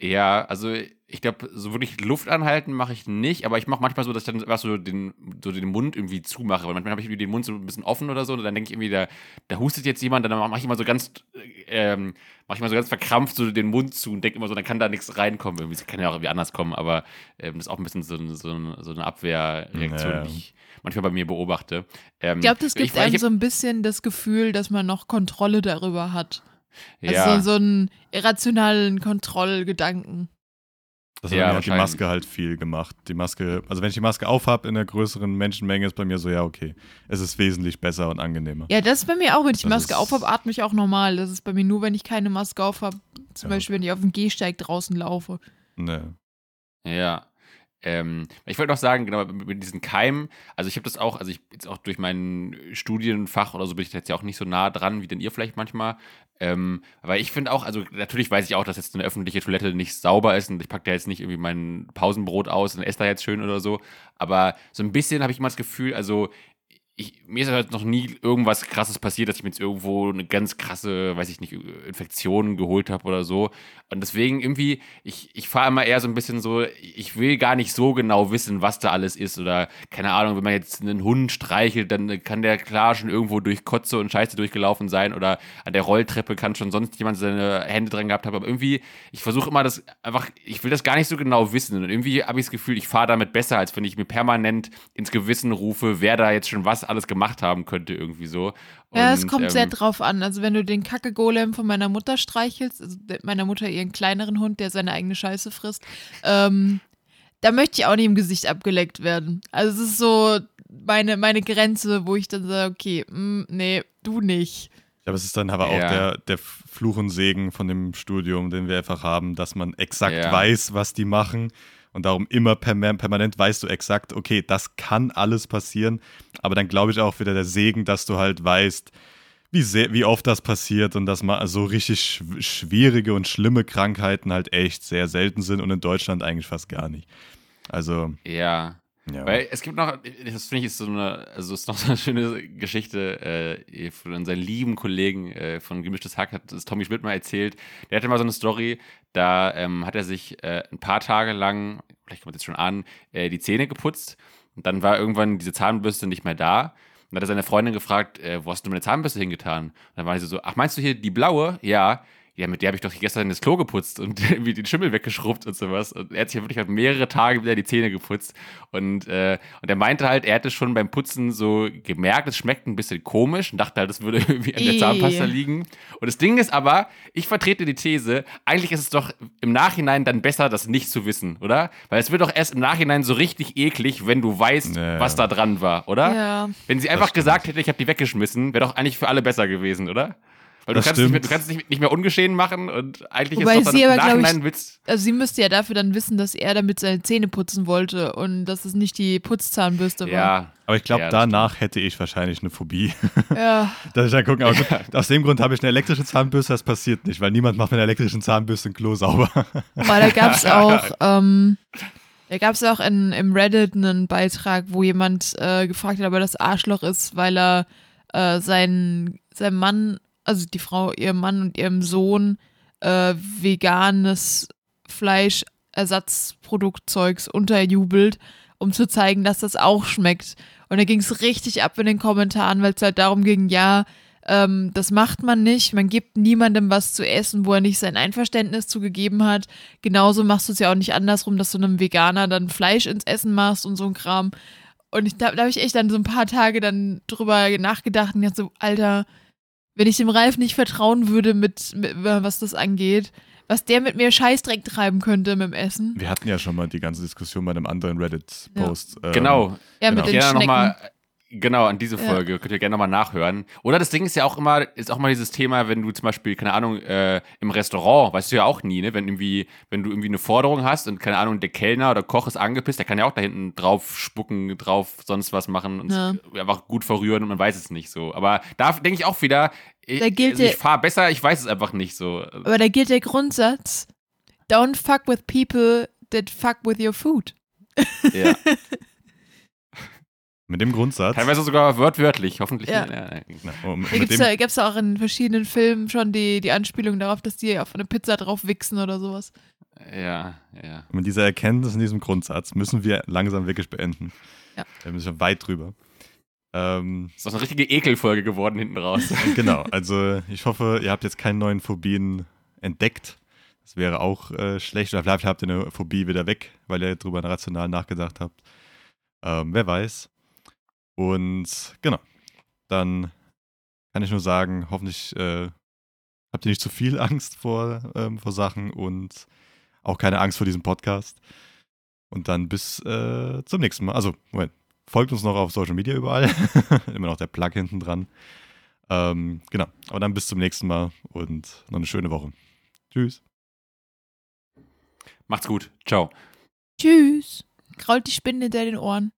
Ja, also ich glaube, so wirklich Luft anhalten mache ich nicht, aber ich mache manchmal so, dass ich dann einfach so den, so den Mund irgendwie zumache, weil manchmal habe ich irgendwie den Mund so ein bisschen offen oder so und dann denke ich irgendwie, da, da hustet jetzt jemand, dann mache ich immer so ganz, ähm, mache ich immer so ganz verkrampft so den Mund zu und denke immer so, dann kann da nichts reinkommen. Irgendwie, das kann ja auch irgendwie anders kommen, aber ähm, das ist auch ein bisschen so, so, so eine Abwehrreaktion, Ja. die ich manchmal bei mir beobachte. Ähm, ich glaube, das gibt ich, einem ich, so ein bisschen das Gefühl, dass man noch Kontrolle darüber hat. Also ja, so, so einen irrationalen Kontrollgedanken. Das Ja, hat mir halt die. Maske halt viel gemacht. Die Maske, also wenn ich die Maske aufhab in einer größeren Menschenmenge, ist bei mir so, ja, okay. Es ist wesentlich besser und angenehmer. Ja, das ist bei mir auch, wenn ich die Maske aufhab, atme ich auch normal. Das ist bei mir nur, wenn ich keine Maske aufhab. Zum Ja. Beispiel, wenn ich auf dem Gehsteig draußen laufe. Ne. Ja. Ähm, ich wollte noch sagen, genau, mit, diesen Keimen, also ich habe das auch, also ich jetzt auch durch mein Studienfach oder so bin ich jetzt ja auch nicht so nah dran, wie denn ihr vielleicht manchmal. Ähm, aber ich finde auch, also natürlich weiß ich auch, dass jetzt eine öffentliche Toilette nicht sauber ist und ich packe da jetzt nicht irgendwie mein Pausenbrot aus und esse da jetzt schön oder so. Aber so ein bisschen habe ich immer das Gefühl, also ich, mir ist halt noch nie irgendwas krasses passiert, dass ich mir jetzt irgendwo eine ganz krasse, weiß ich nicht, Infektion geholt habe oder so. Und deswegen irgendwie, ich, ich fahre immer eher so ein bisschen so, ich will gar nicht so genau wissen, was da alles ist. Oder keine Ahnung, wenn man jetzt einen Hund streichelt, dann kann der klar schon irgendwo durch Kotze und Scheiße durchgelaufen sein. Oder an der Rolltreppe kann schon sonst jemand seine Hände dran gehabt haben. Aber irgendwie, ich versuche immer das einfach, ich will das gar nicht so genau wissen. Und irgendwie habe ich das Gefühl, ich fahre damit besser, als wenn ich mir permanent ins Gewissen rufe, wer da jetzt schon was alles gemacht haben könnte, irgendwie so. ja, es Und, kommt ähm, sehr drauf an. Also wenn du den Kacke-Golem von meiner Mutter streichelst, also meiner Mutter ihren kleineren Hund, der seine eigene Scheiße frisst, ähm, da möchte ich auch nicht im Gesicht abgeleckt werden. Also es ist so meine, meine Grenze, wo ich dann sage, okay, mm, nee, du nicht. Ich glaube, es ist dann aber auch Ja. der, der Fluch und Segen von dem Studium, den wir einfach haben, dass man exakt Ja. weiß, was die machen. Und darum immer perma- permanent weißt du exakt, okay, das kann alles passieren. Aber dann glaube ich auch wieder der Segen, dass du halt weißt, wie, sehr, wie oft das passiert und dass mal so richtig schw- schwierige und schlimme Krankheiten halt echt sehr selten sind und in Deutschland eigentlich fast gar nicht. Also, Ja. Ja. Weil es gibt noch, das finde ich ist so eine, also ist noch so eine schöne Geschichte äh, von unseren lieben Kollegen äh, von Gemischtes Hack, hat das Tommy Schmidt mal erzählt. Der hatte mal so eine Story, da ähm, hat er sich äh, ein paar Tage lang, vielleicht kommt es jetzt schon an, äh, die Zähne geputzt und dann war irgendwann diese Zahnbürste nicht mehr da. Und dann hat er seine Freundin gefragt, äh, wo hast du meine Zahnbürste hingetan? Und dann war sie so, ach, meinst du hier die blaue? Ja. Ja, mit der habe ich doch gestern das Klo geputzt und irgendwie den Schimmel weggeschrubbt und sowas. Und er hat sich ja wirklich halt mehrere Tage wieder die Zähne geputzt. Und, äh, und er meinte halt, er hätte schon beim Putzen so gemerkt, es schmeckt ein bisschen komisch und dachte halt, es würde irgendwie an der. Zahnpasta liegen. Und das Ding ist aber, ich vertrete die These, eigentlich ist es doch im Nachhinein dann besser, das nicht zu wissen, oder? Weil es wird doch erst im Nachhinein so richtig eklig, wenn du weißt, Ja. was da dran war, oder? Ja. Wenn sie einfach gesagt hätte, ich habe die weggeschmissen, wäre doch eigentlich für alle besser gewesen, oder? Weil du Das kannst, nicht mehr, stimmt. du kannst nicht, nicht mehr ungeschehen machen und eigentlich Wobei ist doch sie dann im aber, ich, Nachhinein Witz. Also sie müsste ja dafür dann wissen, dass er damit seine Zähne putzen wollte und dass es nicht die Putzzahnbürste war. Ja, Aber ich glaube, Ja, danach hätte ich wahrscheinlich eine Phobie. Ja. Dass ich dann gucken, aber gut, aus dem Grund habe ich eine elektrische Zahnbürste, das passiert nicht, weil niemand macht mit einer elektrischen Zahnbürste ein Klo sauber. Weil da gab es auch, ähm, da gab es auch in, im Reddit einen Beitrag, wo jemand äh, gefragt hat, ob er das Arschloch ist, weil er äh, seinen, seinem Mann, also die Frau, ihrem Mann und ihrem Sohn äh, veganes Fleischersatzproduktzeugs unterjubelt, um zu zeigen, dass das auch schmeckt. Und da ging es richtig ab in den Kommentaren, weil es halt darum ging, ja, ähm, das macht man nicht. Man gibt niemandem was zu essen, wo er nicht sein Einverständnis zugegeben hat. Genauso machst du es ja auch nicht andersrum, dass du einem Veganer dann Fleisch ins Essen machst und so ein Kram. Und ich, da, da habe ich echt dann so ein paar Tage dann drüber nachgedacht und dachte so, Alter, wenn ich dem Ralf nicht vertrauen würde, mit, mit was das angeht, was der mit mir Scheißdreck treiben könnte mit dem Essen. Wir hatten ja schon mal die ganze Diskussion bei einem anderen Reddit-Post. ähm, genau. Ja, genau. mit den Schnecken. nochmal, genau, an diese Ja. Folge könnt ihr gerne nochmal nachhören. Oder das Ding ist ja auch immer, ist auch mal dieses Thema, wenn du zum Beispiel, keine Ahnung, äh, im Restaurant, weißt du ja auch nie, ne, wenn irgendwie, wenn du irgendwie eine Forderung hast und keine Ahnung, der Kellner oder Koch ist angepisst, der kann ja auch da hinten drauf spucken, drauf sonst was machen und Ja. einfach gut verrühren und man weiß es nicht so. Aber da denke ich auch wieder, ich, gilt also ich fahre besser, ich weiß es einfach nicht so. Aber da gilt der Grundsatz: Don't fuck with people that fuck with your food. Ja. Mit dem Grundsatz. Teilweise sogar wörtwörtlich, hoffentlich. Ja. Ja, ja. Na, Da mit gibt es ja, gibt's auch in verschiedenen Filmen schon die, die Anspielung darauf, dass die auf eine Pizza drauf wichsen oder sowas. ja, ja. mit dieser Erkenntnis und diesem Grundsatz müssen wir langsam wirklich beenden. Ja. Wir sind schon weit drüber. Ähm, Ist doch eine richtige Ekelfolge geworden hinten raus. genau, also ich hoffe, ihr habt jetzt keine neuen Phobien entdeckt. Das wäre auch äh, schlecht. Oder vielleicht habt ihr eine Phobie wieder weg, weil ihr drüber rational nachgedacht habt. Ähm, wer weiß. Und genau, dann kann ich nur sagen, hoffentlich äh, habt ihr nicht zu viel Angst vor, ähm, vor Sachen und auch keine Angst vor diesem Podcast. Und dann bis äh, zum nächsten Mal. Also, Moment, folgt uns noch auf Social Media überall. Immer noch der Plug hinten dran. Ähm, genau, aber dann bis zum nächsten Mal und noch eine schöne Woche. Tschüss. Macht's gut. Ciao. Tschüss. Krault die Spinne hinter den Ohren.